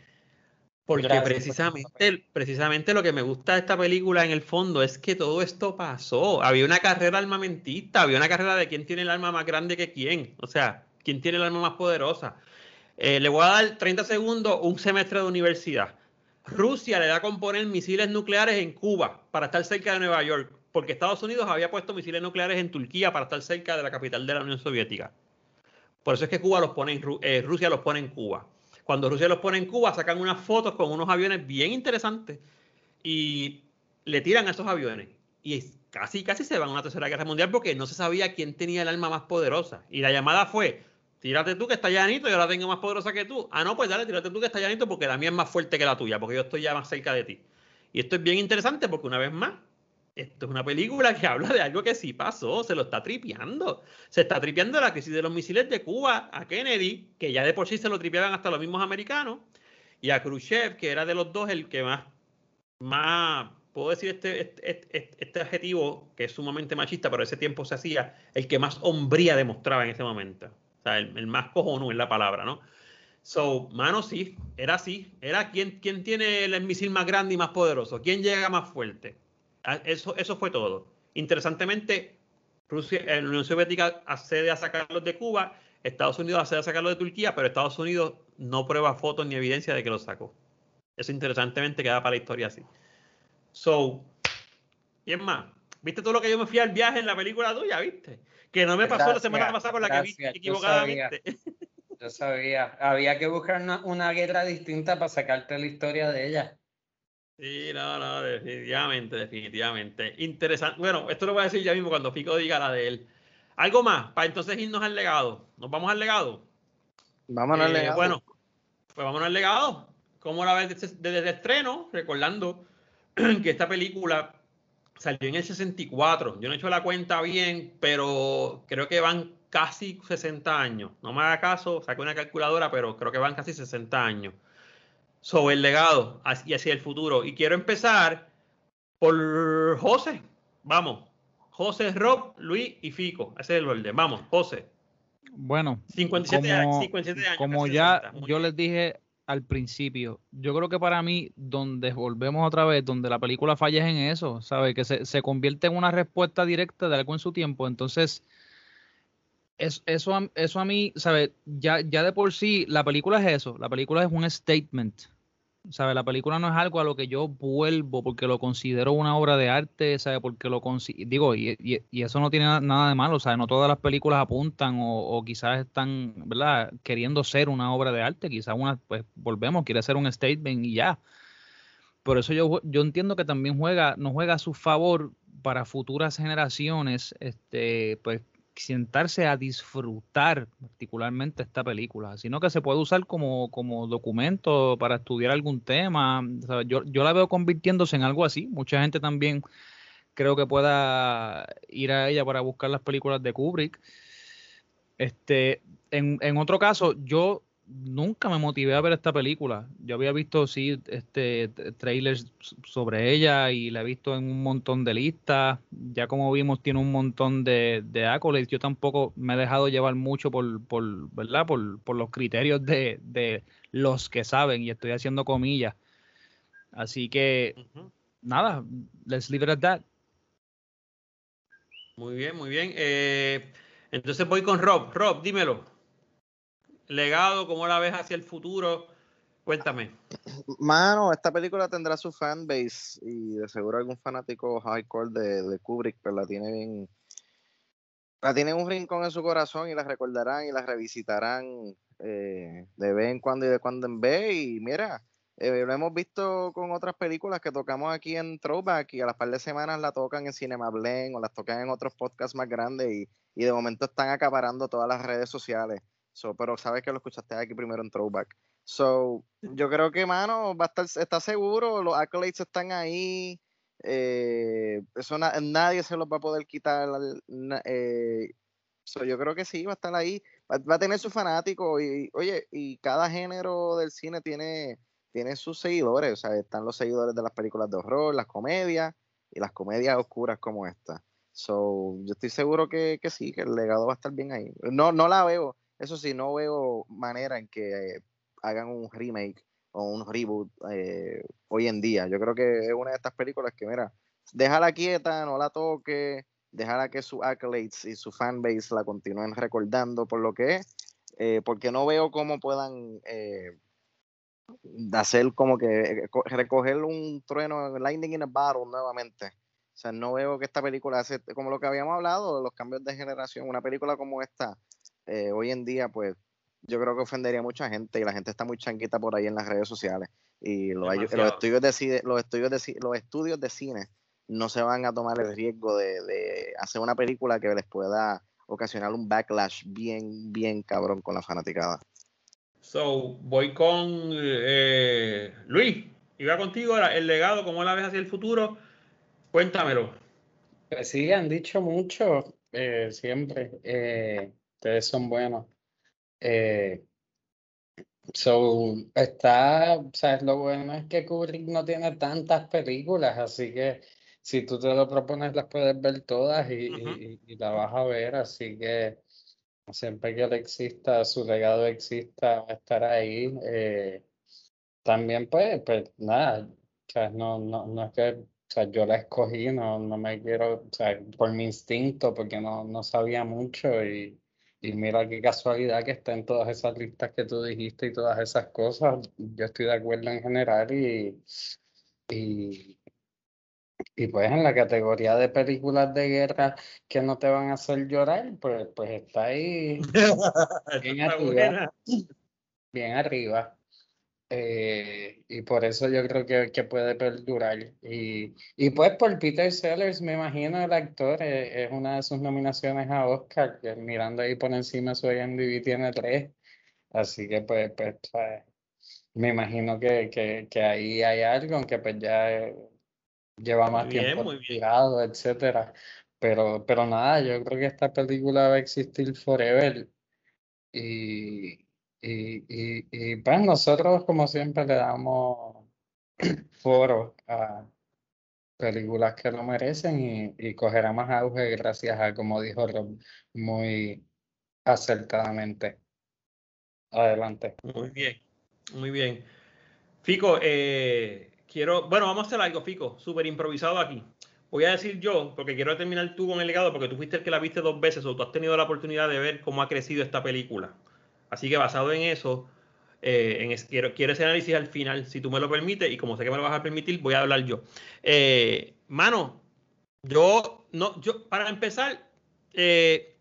porque precisamente, precisamente lo que me gusta de esta película en el fondo es que todo esto pasó. Había una carrera armamentista, había una carrera de quién tiene el arma más grande que quién. O sea, quién tiene el arma más poderosa. Eh, le voy a dar 30 segundos un semestre de universidad. Rusia le da a componer misiles nucleares en Cuba para estar cerca de Nueva York, porque Estados Unidos había puesto misiles nucleares en Turquía para estar cerca de la capital de la Unión Soviética. Por eso es que Cuba los pone en, eh, Rusia los pone en Cuba. Cuando Rusia los pone en Cuba, sacan unas fotos con unos aviones bien interesantes y le tiran a esos aviones. Y casi, casi se van a una tercera guerra mundial porque no se sabía quién tenía el arma más poderosa. Y la llamada fue, tírate tú que está llanito, yo la tengo más poderosa que tú. Ah, no, pues dale, tírate tú que está llanito porque la mía es más fuerte que la tuya, porque yo estoy ya más cerca de ti. Y esto es bien interesante porque una vez más, esto es una película que habla de algo que sí pasó, se lo está tripeando. Se está tripeando la crisis de los misiles de Cuba a Kennedy, que ya de por sí se lo tripeaban hasta los mismos americanos, y a Khrushchev, que era de los dos el que más, más puedo decir este, este, este, este adjetivo, que es sumamente machista, pero ese tiempo se hacía, el que más hombría demostraba en ese momento. Sea, el, más cojonudo es la palabra, ¿no? So, mano, sí, era así. Era quien, quien tiene el misil más grande y más poderoso, quién llega más fuerte. Ah, Eso, eso fue todo. Interesantemente, Rusia, eh, la Unión Soviética accede a sacarlos de Cuba, Estados Unidos accede a sacarlos de Turquía, pero Estados Unidos no prueba fotos ni evidencia de que los sacó. Eso interesantemente queda para la historia así. So, y es más, ¿viste todo lo que yo me fui al viaje en la película tuya, viste? Que no me pasó la semana pasada con la que vi yo equivocadamente. Yo sabía, había que buscar una, una guerra distinta para sacarte la historia de ella. Sí, no, no, definitivamente, definitivamente. Interesante. Bueno, esto lo voy a decir ya mismo cuando Fico diga la de él. Algo más, para entonces irnos al legado. ¿Nos vamos al legado? Vámonos al Eh, legado. Bueno, pues vámonos al legado. ¿Cómo la ves desde, desde el estreno? Recordando que esta película salió en el 64. Yo no he hecho la cuenta bien, pero creo que van casi 60 años. No me haga caso, saqué una calculadora, pero creo que van casi 60 años. Sobre el legado y hacia el futuro. Y quiero empezar por José. Vamos. José, Rob, Luis y Fico. Ese es el orden. Vamos, José. Bueno, 57 como, años. 57 años como ya 60. Muy yo bien. les dije al principio, yo creo que para mí, donde volvemos otra vez, donde la película falla es en eso, ¿sabes? Que se, se convierte en una respuesta directa de algo en su tiempo. Entonces, es- eso, a- eso a mí, ¿sabes? Ya, ya de por sí, la película es eso, la película es un statement. ¿Sabes? La película no es algo a lo que yo vuelvo porque lo considero una obra de arte, ¿sabes? Porque lo digo, y, y- eso no tiene na- nada de malo, ¿sabes? No todas las películas apuntan o, o quizás están, ¿verdad? Queriendo ser una obra de arte, quizás una, pues volvemos, quiere ser un statement y ya. Por eso yo, yo entiendo que también juega, no juega a su favor para futuras generaciones, este, pues sentarse a disfrutar particularmente esta película, sino que se puede usar como, como documento para estudiar algún tema. O sea, yo, yo la veo convirtiéndose en algo así. Mucha gente también creo que pueda ir a ella para buscar las películas de Kubrick. Este, en, en otro caso, yo nunca me motivé a ver esta película. Yo había visto, sí, este, trailers sobre ella y la he visto en un montón de listas. Ya como vimos, tiene un montón de, de accolades. Yo tampoco me he dejado llevar mucho por, por, ¿verdad? por, por los criterios de, de los que saben, y estoy haciendo comillas. Así que, nada, let's leave it at that. Muy bien, muy bien. Eh, entonces voy con Rob. Rob, dímelo. Legado, ¿cómo la ves hacia el futuro? Cuéntame. Mano, esta película tendrá su fanbase y de seguro algún fanático hardcore de, de Kubrick pues la tiene bien. La tiene en un rincón en su corazón y la recordarán y la revisitarán eh, de vez en cuando y de cuando en vez. Y mira, eh, lo hemos visto con otras películas que tocamos aquí en Throwback y a las par de semanas la tocan en Cinema Blend o las tocan en otros podcasts más grandes y, y de momento están acaparando todas las redes sociales. So, pero sabes que lo escuchaste aquí primero en Throwback. So, yo creo que, mano, va a estar, está seguro, los accolades están ahí, eh, eso na- nadie se los va a poder quitar. eh, so, yo creo que sí, va a estar ahí, va, a tener sus fanáticos y, oye, y cada género del cine tiene, tiene sus seguidores, o sea, están los seguidores de las películas de horror, las comedias y las comedias oscuras como esta. So, yo estoy seguro que, que sí, que el legado va a estar bien ahí. No, no la veo, eso sí, no veo manera en que hagan un remake o un reboot eh, hoy en día. Yo creo que es una de estas películas que, mira, déjala quieta, no la toque, déjala que sus accolades y su fanbase la continúen recordando por lo que es, eh, porque no veo cómo puedan eh, hacer como que eh, co- recoger un trueno, lightning in a bottle nuevamente. O sea, no veo que esta película hace, como lo que habíamos hablado, los cambios de generación, una película como esta, eh, hoy en día, pues yo creo que ofendería a mucha gente y la gente está muy chanquita por ahí en las redes sociales. Y los, estudios de cine, los estudios de, los estudios de cine no se van a tomar el riesgo de, de hacer una película que les pueda ocasionar un backlash bien, bien cabrón con la fanaticada. So, voy con eh, Luis. Iba contigo ahora. El legado, ¿cómo la ves hacia el futuro? Cuéntamelo. Pues sí, han dicho mucho, eh, siempre. eh, ustedes son buenos. Eh, so, está, sea, lo bueno es que Kubrick no tiene tantas películas, así que si tú te lo propones, las puedes ver todas y, y, y la vas a ver, así que siempre que él exista, su legado exista, va a estar ahí. eh, también, pues, pues nada, o sea, no, no, no es que, o sea, yo la escogí, no, no me quiero, o sea, por mi instinto, porque no, no sabía mucho y, y mira qué casualidad que está en todas esas listas que tú dijiste y todas esas cosas. Yo estoy de acuerdo en general y, y, y pues en la categoría de películas de guerra que no te van a hacer llorar, pues, pues está ahí bien arriba, bien arriba. Eh, y por eso yo creo que, que puede perdurar. Y, y pues por Peter Sellers, me imagino el actor, eh, es una de sus nominaciones a Oscar, que mirando ahí por encima su IMDb tiene tres. Así que pues, pues, pues, me imagino que, que, que ahí hay algo, aunque pues ya eh, lleva más bien, tiempo retirado, etcétera. Pero, pero nada, yo creo que esta película va a existir forever. Y, y, y, y pues nosotros, como siempre, le damos foro a películas que lo merecen y, y cogerá más auge gracias a, como dijo Rob, muy acertadamente. Adelante. Muy bien, muy bien. Fico, eh, quiero, bueno, vamos a hacer algo, Fico, súper improvisado aquí. Voy a decir yo, porque quiero terminar tú con el legado, porque tú fuiste el que la viste dos veces, o tú has tenido la oportunidad de ver cómo ha crecido esta película. Así que basado en eso, eh, en quiero, quiero ese análisis al final, si tú me lo permites, y como sé que me lo vas a permitir, voy a hablar yo. Eh, mano, yo, no, yo, para empezar, eh,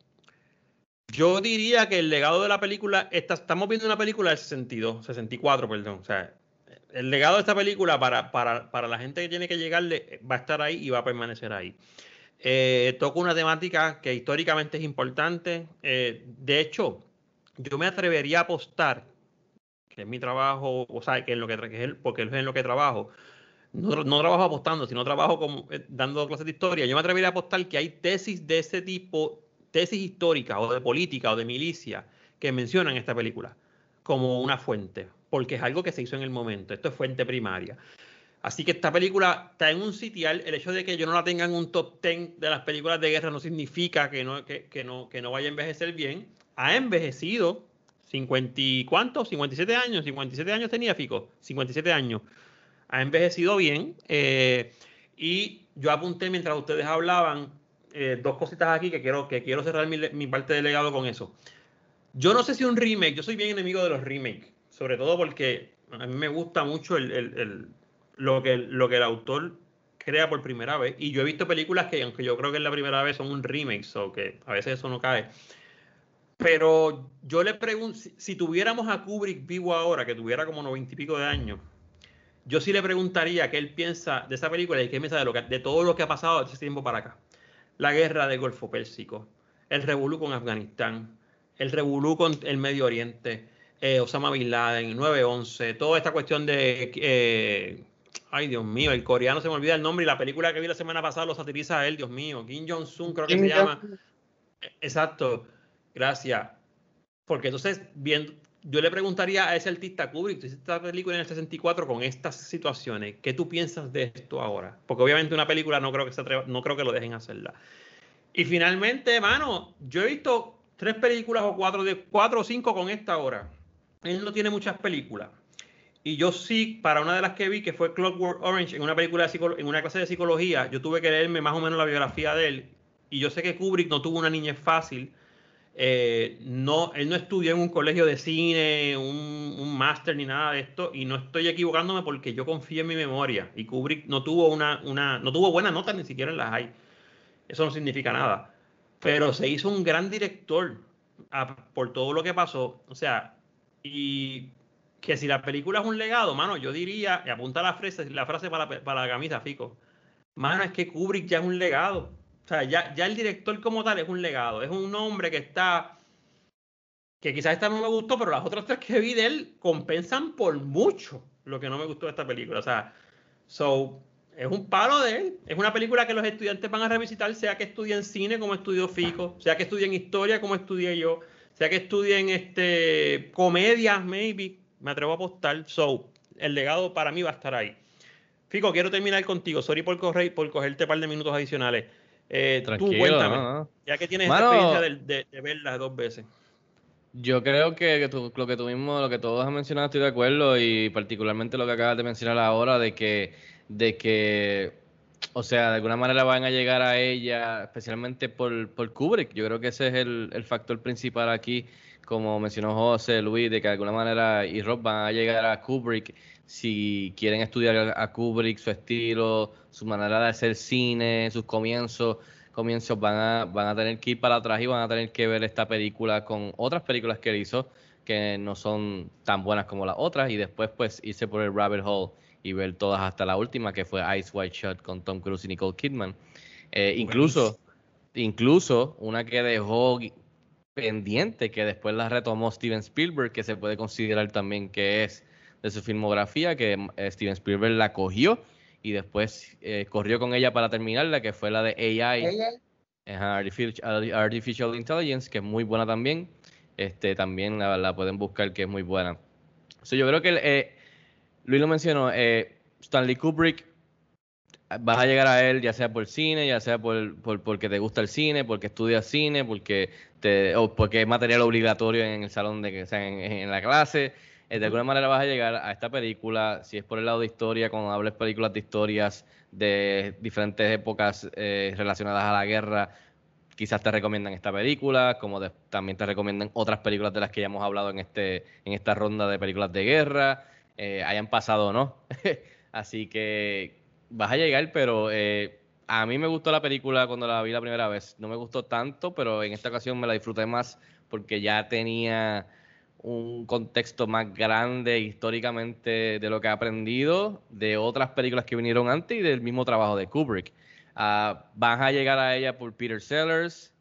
yo diría que el legado de la película, esta- estamos viendo una película del 62, 64, perdón. O sea, el legado de esta película para, para, para la gente que tiene que llegarle va a estar ahí y va a permanecer ahí. Eh, toca una temática que históricamente es importante. De hecho, yo me atrevería a apostar, que es mi trabajo, o sea, que es lo que es el- porque es en lo que trabajo. No, no trabajo apostando, sino trabajo como, eh, dando clases de historia. Yo me atrevería a apostar que hay tesis de ese tipo, tesis históricas o de política o de milicia, que mencionan esta película como una fuente, porque es algo que se hizo en el momento. Esto es fuente primaria. Así que esta película está en un sitial. El hecho de que yo no la tenga en un top 10 de las películas de guerra no significa que no, que, que no, que no vaya a envejecer bien. Ha envejecido 50 y cuántos, 57 años, 57 años tenía Fico, 57 años. Ha envejecido bien. eh, y yo apunté mientras ustedes hablaban eh, dos cositas aquí que quiero, que quiero cerrar mi, mi parte de legado con eso. Yo no sé si un remake, yo soy bien enemigo de los remakes, sobre todo porque a mí me gusta mucho el, el- lo, que, lo que el autor crea por primera vez. Y yo he visto películas que, aunque yo creo que es la primera vez, son un remake, o que a veces eso no cae. Pero yo le pregunto, si, si tuviéramos a Kubrick vivo ahora, que tuviera como noventa y pico de años, yo sí le preguntaría qué él piensa de esa película y qué piensa de, lo que, de todo lo que ha pasado de ese tiempo para acá. La guerra del Golfo Pérsico, el revolú con Afganistán, el revolú con el Medio Oriente, eh, Osama Bin Laden, 9-11, toda esta cuestión de... eh, ay, Dios mío, el coreano se me olvida el nombre y la película que vi la semana pasada lo satiriza a él, Dios mío, Kim Jong-un creo que Kim se llama. Exacto, gracias. Porque entonces, bien, yo le preguntaría a ese artista Kubrick, tú hiciste esta película en el 64 con estas situaciones, ¿qué tú piensas de esto ahora? Porque obviamente una película no creo que se atreva- no creo que lo dejen hacerla. Y finalmente, mano, yo he visto tres películas o cuatro, de cuatro o cinco con esta ahora. Él no tiene muchas películas. Y yo sí, para una de las que vi, que fue Clockwork Orange, en una película de en una clase de psicología, yo tuve que leerme más o menos la biografía de él. Y yo sé que Kubrick no tuvo una niñez fácil. Eh, no, él no estudió en un colegio de cine, un, un máster ni nada de esto. Y no estoy equivocándome porque yo confío en mi memoria. Y Kubrick no tuvo una, una no tuvo buenas notas ni siquiera en las hay. Eso no significa nada. Pero se hizo un gran director por todo lo que pasó. O sea, y que si la película es un legado, mano, yo diría, y apunta la frase, la frase para, para la camisa, Fico. Mano, es que Kubrick ya es un legado. O sea, ya, ya el director como tal es un legado. Es un hombre que está. Que quizás esta no me gustó, pero las otras tres que vi de él compensan por mucho lo que no me gustó de esta película. O sea, so, es un palo de él. Es una película que los estudiantes van a revisitar, sea que estudien cine como estudió Fico, sea que estudien historia como estudié yo, sea que estudien este, comedia, maybe. Me atrevo a apostar. So, el legado para mí va a estar ahí. Fico, quiero terminar contigo. Sorry por, correr, por cogerte un par de minutos adicionales. Eh, tú cuéntame, no, no. ya que tienes Mano, esta experiencia de, de, de verla dos veces. Yo creo que, que tú- lo que tú mismo, lo que todos han mencionado, estoy de acuerdo, y particularmente lo que acabas de mencionar ahora, de que, de que, o sea, de alguna manera van a llegar a ella, especialmente por, por Kubrick. Yo creo que ese es el, el factor principal aquí, como mencionó José, Luis, de que de alguna manera y Rob van a llegar a Kubrick si quieren estudiar a Kubrick, su estilo, su manera de hacer cine, sus comienzos comienzos van a, van a tener que ir para atrás y van a tener que ver esta película con otras películas que él hizo que no son tan buenas como las otras y después pues irse por el rabbit hole y ver todas hasta la última que fue Ice White Shot con Tom Cruise y Nicole Kidman. Eh, incluso, incluso una que dejó pendiente que después la retomó Steven Spielberg que se puede considerar también que es de su filmografía que eh, Steven Spielberg la cogió y después eh, corrió con ella para terminarla, que fue la de AI, Artificial, Artificial Intelligence, que es muy buena también. Este, también la, la pueden buscar, que es muy buena. So, yo creo que eh, Luis lo mencionó, eh, Stanley Kubrick, vas a llegar a él ya sea por cine, ya sea por, por- porque te gusta el cine, porque estudias cine, porque te, o porque es material obligatorio en el salón de que o sea, en, en la clase. Eh, de alguna manera vas a llegar a esta película, si es por el lado de historia, cuando hables películas de historias de diferentes épocas eh, relacionadas a la guerra, quizás te recomiendan esta película, como de- también te recomiendan otras películas de las que ya hemos hablado en este en esta ronda de películas de guerra, eh, hayan pasado o no. Así que vas a llegar, pero eh, a mí me gustó la película cuando la vi la primera vez. No me gustó tanto, pero en esta ocasión me la disfruté más porque ya tenía un contexto más grande históricamente de lo que he aprendido de otras películas que vinieron antes y del mismo trabajo de Kubrick. Ah, vas a llegar a ella por Peter Sellers,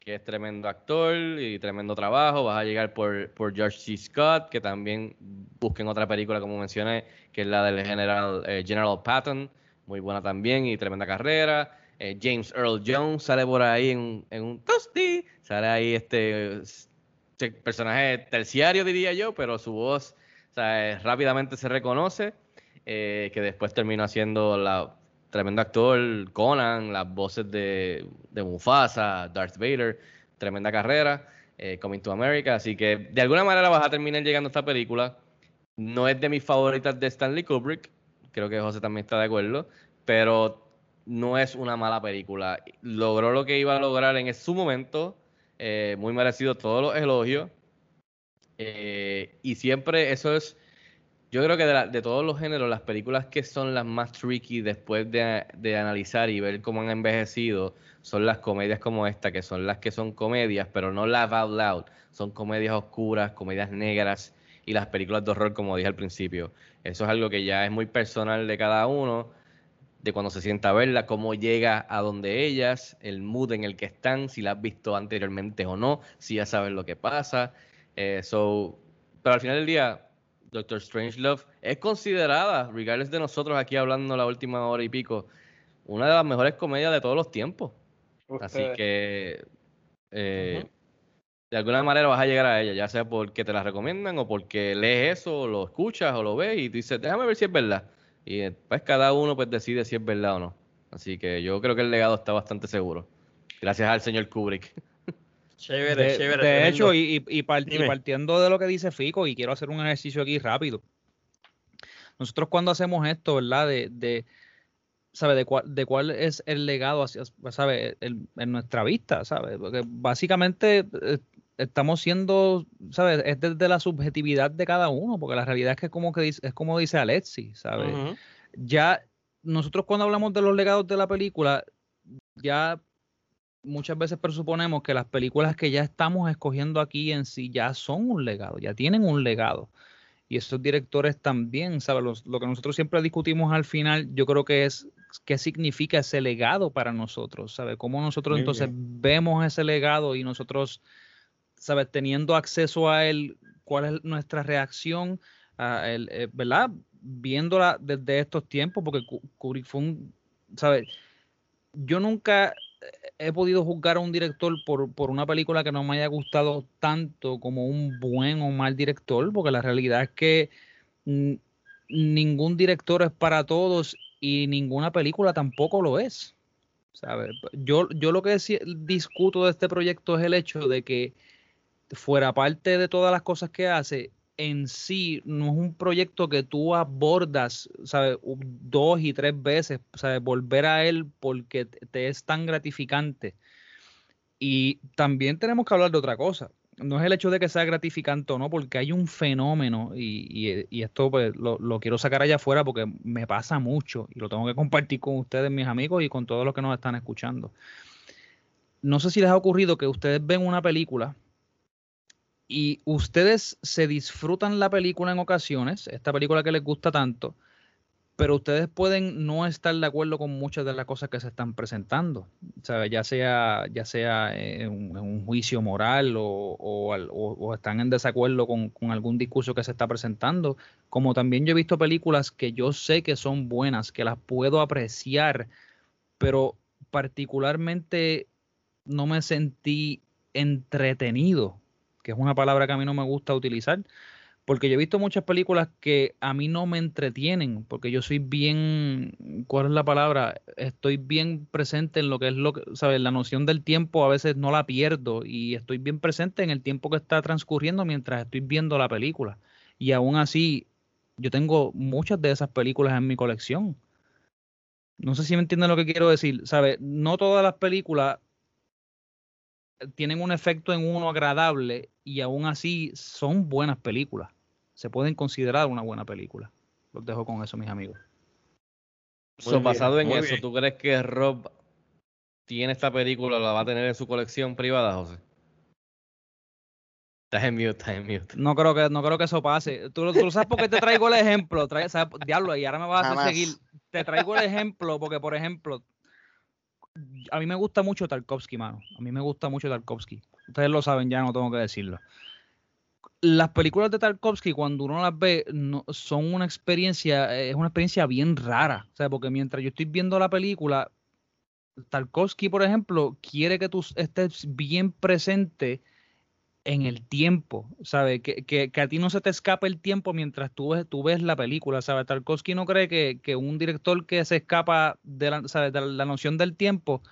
que es tremendo actor y tremendo trabajo. Vas a llegar por, por George C. Scott, que también busquen otra película, como mencioné, que es la del General, eh, General Patton, muy buena también y tremenda carrera. Eh, James Earl Jones sale por ahí en, un- en un toasty, sale ahí este personaje terciario, diría yo, pero su voz eh, rápidamente se reconoce, eh, que después terminó haciendo la tremendo actor, Conan, las voces de, de Mufasa, Darth Vader, tremenda carrera, eh, Coming to America, así que de alguna manera vas a terminar llegando a esta película. No es de mis favoritas de Stanley Kubrick, creo que José también está de acuerdo, pero no es una mala película. Logró lo que iba a lograr en su momento, eh, muy merecido todos los elogios. Eh, y siempre eso es, yo creo que de, la- de todos los géneros, las películas que son las más tricky después de, de analizar y ver cómo han envejecido son las comedias como esta, que son las que son comedias, pero no laugh out loud. Son comedias oscuras, comedias negras y las películas de horror, como dije al principio. Eso es algo que ya es muy personal de cada uno, de cuando se sienta a verla, cómo llega a donde ellas, el mood en el que están, si la has visto anteriormente o no, si ya sabes lo que pasa. Eh, so, pero al final del día, Doctor Strangelove es considerada, regardless de nosotros aquí hablando la última hora y pico, una de las mejores comedias de todos los tiempos. Así que eh, de alguna manera vas a llegar a ella, ya sea porque te la recomiendan o porque lees eso, o lo escuchas o lo ves y dices, déjame ver si es verdad. Y después cada uno pues decide si es verdad o no. Así que yo creo que el legado está bastante seguro. Gracias al señor Kubrick. Chévere, De, chévere. de tremendo. hecho, y, y- partiendo de lo que dice Fico, y quiero hacer un ejercicio aquí rápido. Nosotros cuando hacemos esto, ¿verdad? De, de ¿sabe? De cuál, de cuál es el legado hacia, ¿sabe? El- en nuestra vista, ¿sabe? Porque básicamente eh, estamos siendo, ¿sabes? Es desde la subjetividad de cada uno, porque la realidad es que como que dice, es como dice Alexi, ¿sabes? Ya nosotros cuando hablamos de los legados de la película, ya muchas veces presuponemos que las películas que ya estamos escogiendo aquí en sí ya son un legado, ya tienen un legado. Y esos directores también, ¿sabes? Los- lo que nosotros siempre discutimos al final, yo creo que es qué significa ese legado para nosotros, ¿sabes? Cómo nosotros Muy entonces vemos ese legado y nosotros, ¿sabes? Teniendo acceso a él, ¿cuál es nuestra reacción? a él, eh, ¿Verdad? viéndola desde estos tiempos, porque Kubrick fue un, ¿sabes? Yo nunca he podido juzgar a un director por, por, una película que no me haya gustado tanto como un buen o mal director, porque la realidad es que ningún director es para todos y ninguna película tampoco lo es. ¿sabes? Yo, yo lo que discuto de este proyecto es el hecho de que fuera parte de todas las cosas que hace, en sí no es un proyecto que tú abordas, ¿sabes? Dos y tres veces, ¿sabes? Volver a él porque te es tan gratificante. Y también tenemos que hablar de otra cosa. No es el hecho de que sea gratificante o no, porque hay un fenómeno, y, esto pues, lo, lo, quiero sacar allá afuera porque me pasa mucho y lo tengo que compartir con ustedes, mis amigos, y con todos los que nos están escuchando. No sé si les ha ocurrido que ustedes ven una película y ustedes se disfrutan la película en ocasiones, esta película que les gusta tanto, pero ustedes pueden no estar de acuerdo con muchas de las cosas que se están presentando, ya sea ya sea en un, juicio moral o, están en desacuerdo con, algún discurso que se está presentando, como también yo he visto películas que yo sé que son buenas, que las puedo apreciar, pero particularmente no me sentí entretenido que es una palabra que a mí no me gusta utilizar, porque yo he visto muchas películas que a mí no me entretienen, porque yo soy bien, ¿cuál es la palabra? Estoy bien presente en lo que es lo que, ¿sabes? La noción del tiempo a veces no la pierdo y estoy bien presente en el tiempo que está transcurriendo mientras estoy viendo la película. Y aún así, yo tengo muchas de esas películas en mi colección. No sé si me entienden lo que quiero decir, ¿sabes? No todas las películas tienen un efecto en uno agradable y aún así son buenas películas. Se pueden considerar una buena película. Los dejo con eso, mis amigos. basado en eso, ¿tú crees que Rob tiene esta película, la va a tener en su colección privada, José? Estás en mute, estás en mute. No creo que, no creo que eso pase. Tú, tú sabes por qué te traigo el ejemplo. diablo, y ahora me vas a hacer seguir. Te traigo el ejemplo porque, por ejemplo, a mí me gusta mucho Tarkovsky, mano. A mí me gusta mucho Tarkovsky. Ustedes lo saben ya, no tengo que decirlo. Las películas de Tarkovsky, cuando uno las ve, son una experiencia, es una experiencia bien rara. O sea, porque mientras yo estoy viendo la película, Tarkovsky, por ejemplo, quiere que tú estés bien presente en el tiempo, ¿sabes? Que, que, a ti no se te escape el tiempo mientras tú ves, tú ves la película, ¿sabes? Tarkovsky no cree que, que un director que se escapa de la, de la noción del tiempo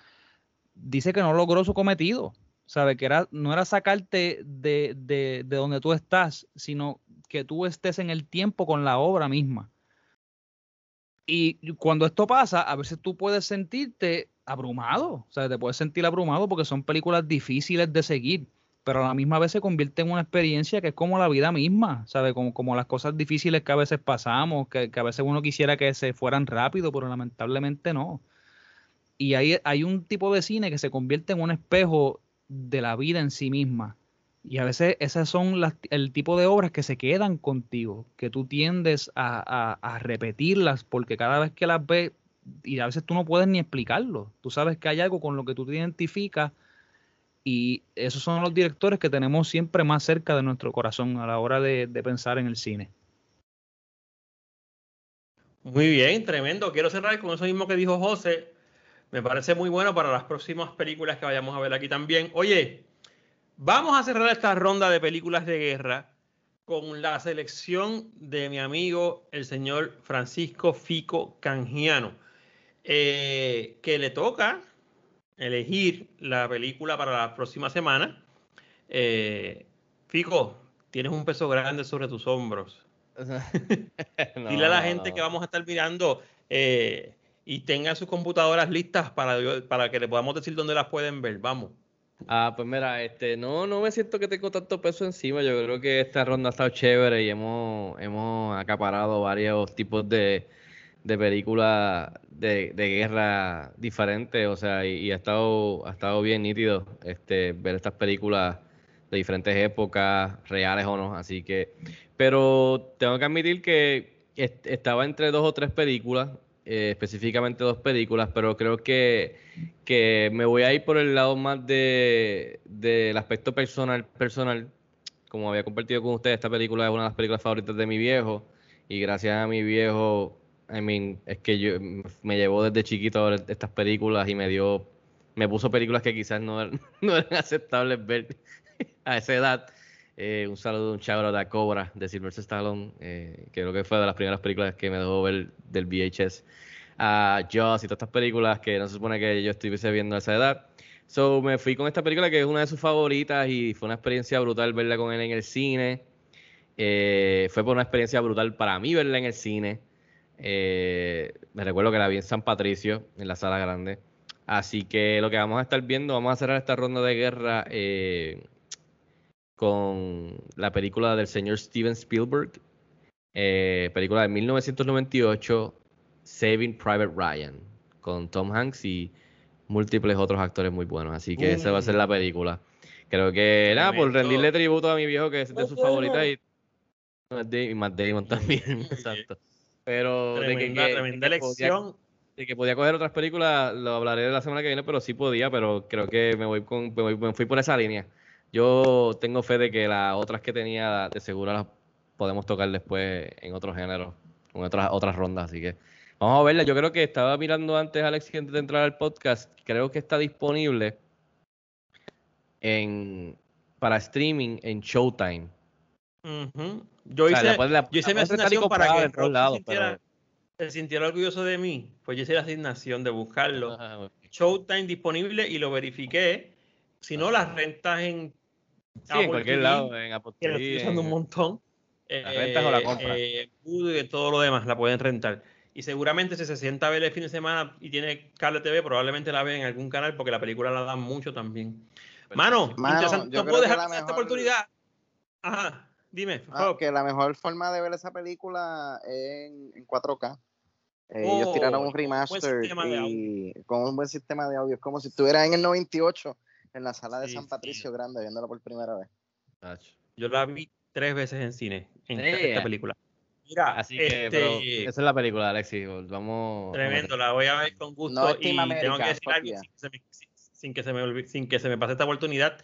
dice que no logró su cometido, ¿sabes? Que era, no era sacarte de, de, de donde tú estás, sino que tú estés en el tiempo con la obra misma. Y cuando esto pasa, a veces tú puedes sentirte abrumado, o sea, te puedes sentir abrumado porque son películas difíciles de seguir pero a la misma vez se convierte en una experiencia que es como la vida misma, ¿sabes? Como, como las cosas difíciles que a veces pasamos, que, a veces uno quisiera que se fueran rápido, pero lamentablemente no. Y hay, hay un tipo de cine que se convierte en un espejo de la vida en sí misma. Y a veces esas son las, el tipo de obras que se quedan contigo, que tú tiendes a, a, a repetirlas, porque cada vez que las ves, y a veces tú no puedes ni explicarlo, tú sabes que hay algo con lo que tú te identificas y esos son los directores que tenemos siempre más cerca de nuestro corazón a la hora de, pensar en el cine. Muy bien, tremendo. Quiero cerrar con eso mismo que dijo José. Me parece muy bueno para las próximas películas que vayamos a ver aquí también. Oye, vamos a cerrar esta ronda de películas de guerra con la selección de mi amigo, el señor Francisco Fico Canjiano, eh, que le toca elegir la película para la próxima semana. Eh, Fico, tienes un peso grande sobre tus hombros. Dile a la gente que vamos a estar mirando eh, y tengan sus computadoras listas para, para que le podamos decir dónde las pueden ver. Vamos. Ah, pues mira, este, no, no me siento que tengo tanto peso encima. Yo creo que esta ronda ha estado chévere y hemos, hemos acaparado varios tipos de, de películas de, de, guerra diferentes, o sea, y, ha estado ha estado bien nítido este ver estas películas de diferentes épocas, reales o no, así que pero tengo que admitir que estaba entre dos o tres películas, eh, específicamente dos películas, pero creo que, que me voy a ir por el lado más de del aspecto personal personal, como había compartido con ustedes, esta película es una de las películas favoritas de mi viejo Y gracias a mi viejo, I mean, es que yo me llevó desde chiquito a ver estas películas y me dio, me puso películas que quizás no, eran- aceptables ver a esa edad. Eh, un saludo, un chabro de Cobra de Sylvester Stallone, eh, que creo que fue de las primeras películas que me dejó ver del VHS. A Jaws y todas estas películas que no se supone que yo estuviese viendo a esa edad. So me fui con esta película que es una de sus favoritas y fue una experiencia brutal verla con él en el cine. Eh, fue por una experiencia brutal para mí verla en el cine. Eh, me recuerdo que la vi en San Patricio, en la sala grande. Así que lo que vamos a estar viendo, vamos a cerrar esta ronda de guerra eh, con la película del señor Steven Spielberg, eh, película de 1998, Saving Private Ryan, con Tom Hanks y múltiples otros actores muy buenos. Así que esa va a ser la película. Creo que, nada, por rendirle tributo a mi viejo, que es de sus favoritas, y Matt Damon- y Matt Damon también, exacto. Pero de que, Tremenda, tremenda de que podía- elección. de que podía coger otras películas, lo hablaré la semana que viene, pero sí podía, pero creo que me voy con, me, voy- me fui por esa línea. Yo tengo fe de que las otras que tenía de seguro las podemos tocar después en otros géneros, en otras, otras rondas, así que vamos a verla. Yo creo que estaba mirando antes, Alex, antes de entrar al podcast, creo que está disponible en para streaming en Showtime. Yo O sea, hice, la puedes- la- yo hice la mi asignación para que en todos Rob lados, se, sintiera, se sintiera orgulloso de mí. Pues yo hice la asignación de buscarlo. Ah, Showtime disponible y lo verifiqué. Si no, las rentas en Sí, en cualquier TV, lado, en Apple que la TV, estoy usando en- un montón. ¿La rentas o la compras? Eh, Vudu y todo lo demás la pueden rentar. Y seguramente si se sienta a ver el fin de semana y tiene cable TV, probablemente la ve en algún canal porque la película la dan mucho también. Mano, Mano, interesante. yo No creo puedo que dejar esta mejor- oportunidad. Ajá, dime. Ah, que la mejor forma de ver esa película es en, en 4K. Eh, ellos Oh, tiraron con un remaster y con un buen sistema de audio. Es como si estuviera en el 98 en la sala de Sí, San sí. Patricio Grande viéndola por primera vez. Yo la vi tres veces en cine, en esta, Yeah. esta película. Mira, Así que, este, pero esa es la película, Alexis. Vamos. tremendo, la voy a ver con gusto No y Team tengo que decir algo sin, que se me, sin- sin que se me olvide- sin que se me pase esta oportunidad.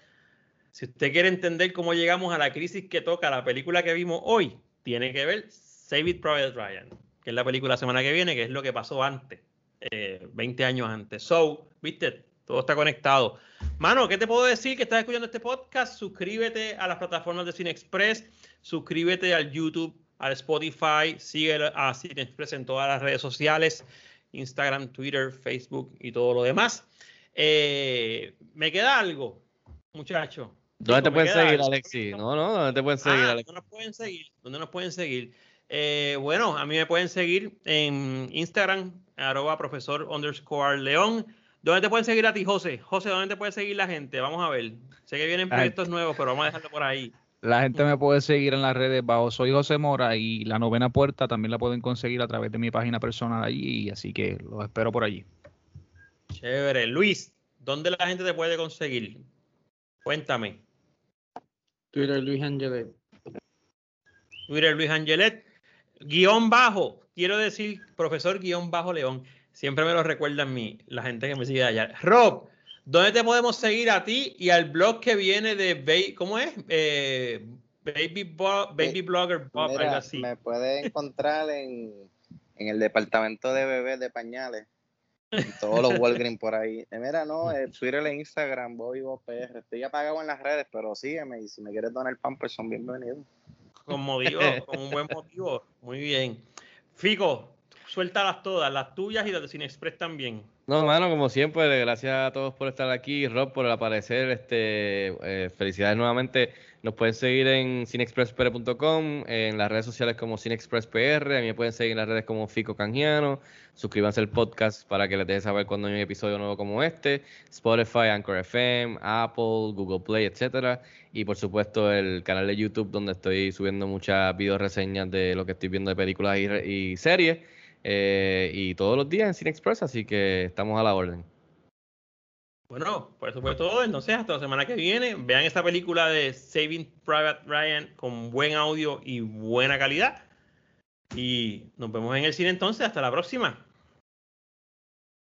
Si usted quiere entender cómo llegamos a la crisis que toca la película que vimos hoy, tiene que ver Save It Private Ryan, que es la película la semana que viene, que es lo que pasó antes, eh, 20 años antes. So, viste, todo está conectado. Mano, ¿qué te puedo decir que estás escuchando este podcast? Suscríbete a las plataformas de Cine Express, suscríbete al YouTube, al Spotify, sigue a Cine Express en todas las redes sociales, Instagram, Twitter, Facebook y todo lo demás. Eh, ¿Me queda algo, muchacho? ¿Dónde te pueden seguir, algo. Alexis? No, no, ¿dónde te pueden seguir, Ah, Alexis? ¿Dónde nos pueden seguir? ¿Dónde nos pueden seguir? Eh, bueno, a mí me pueden seguir en Instagram, arroba profesor underscore león. ¿Dónde te pueden seguir a ti, José? José, ¿dónde te puede seguir la gente? Vamos a ver. Sé que vienen proyectos nuevos, pero vamos a dejarlo por ahí. La gente me puede seguir en las redes bajo Soy José Mora y la novena puerta también la pueden conseguir a través de mi página personal allí, así que los espero por allí. Chévere. Luis, ¿dónde la gente te puede conseguir? Cuéntame. Twitter Luis Angelet. Twitter Luis Angelet, guion bajo, quiero decir profesor guion bajo León, siempre me lo recuerdan mí, la gente que me sigue allá. Rob, ¿dónde te podemos seguir a ti y al blog que viene de, Ba- ¿cómo es? Eh, Baby, Bo- Baby Blogger Bob, Mira, algo así. me puede encontrar en, en el departamento de bebés de pañales. En todos los Walgreens por ahí. Eh, mira, no, eh, Twitter e Instagram, Bobby Bob PR. Estoy apagado en las redes, pero sígueme y si me quieres donar Pampers son bienvenidos. Con motivo, con un buen motivo. Muy bien. Fico, suéltalas todas, las tuyas y las de Cine Express también. No, mano, como siempre, gracias a todos por estar aquí, Rob por aparecer, este, eh, felicidades nuevamente. Nos pueden seguir en cinexpresspr.com, en las redes sociales como cinexpresspr, a mí pueden seguir en las redes como Fico Canjiano, suscríbanse al podcast para que les deje saber cuando hay un episodio nuevo como este, Spotify, Anchor FM, Apple, Google Play, etcétera, y por supuesto el canal de YouTube donde estoy subiendo muchas video reseñas de lo que estoy viendo de películas y, y series. Eh, y todos los días en Cine Express, así que estamos a la orden. Bueno, por eso fue todo. Entonces, hasta la semana que viene, vean esta película de Saving Private Ryan con buen audio y buena calidad. Y nos vemos en el cine entonces. Hasta la próxima.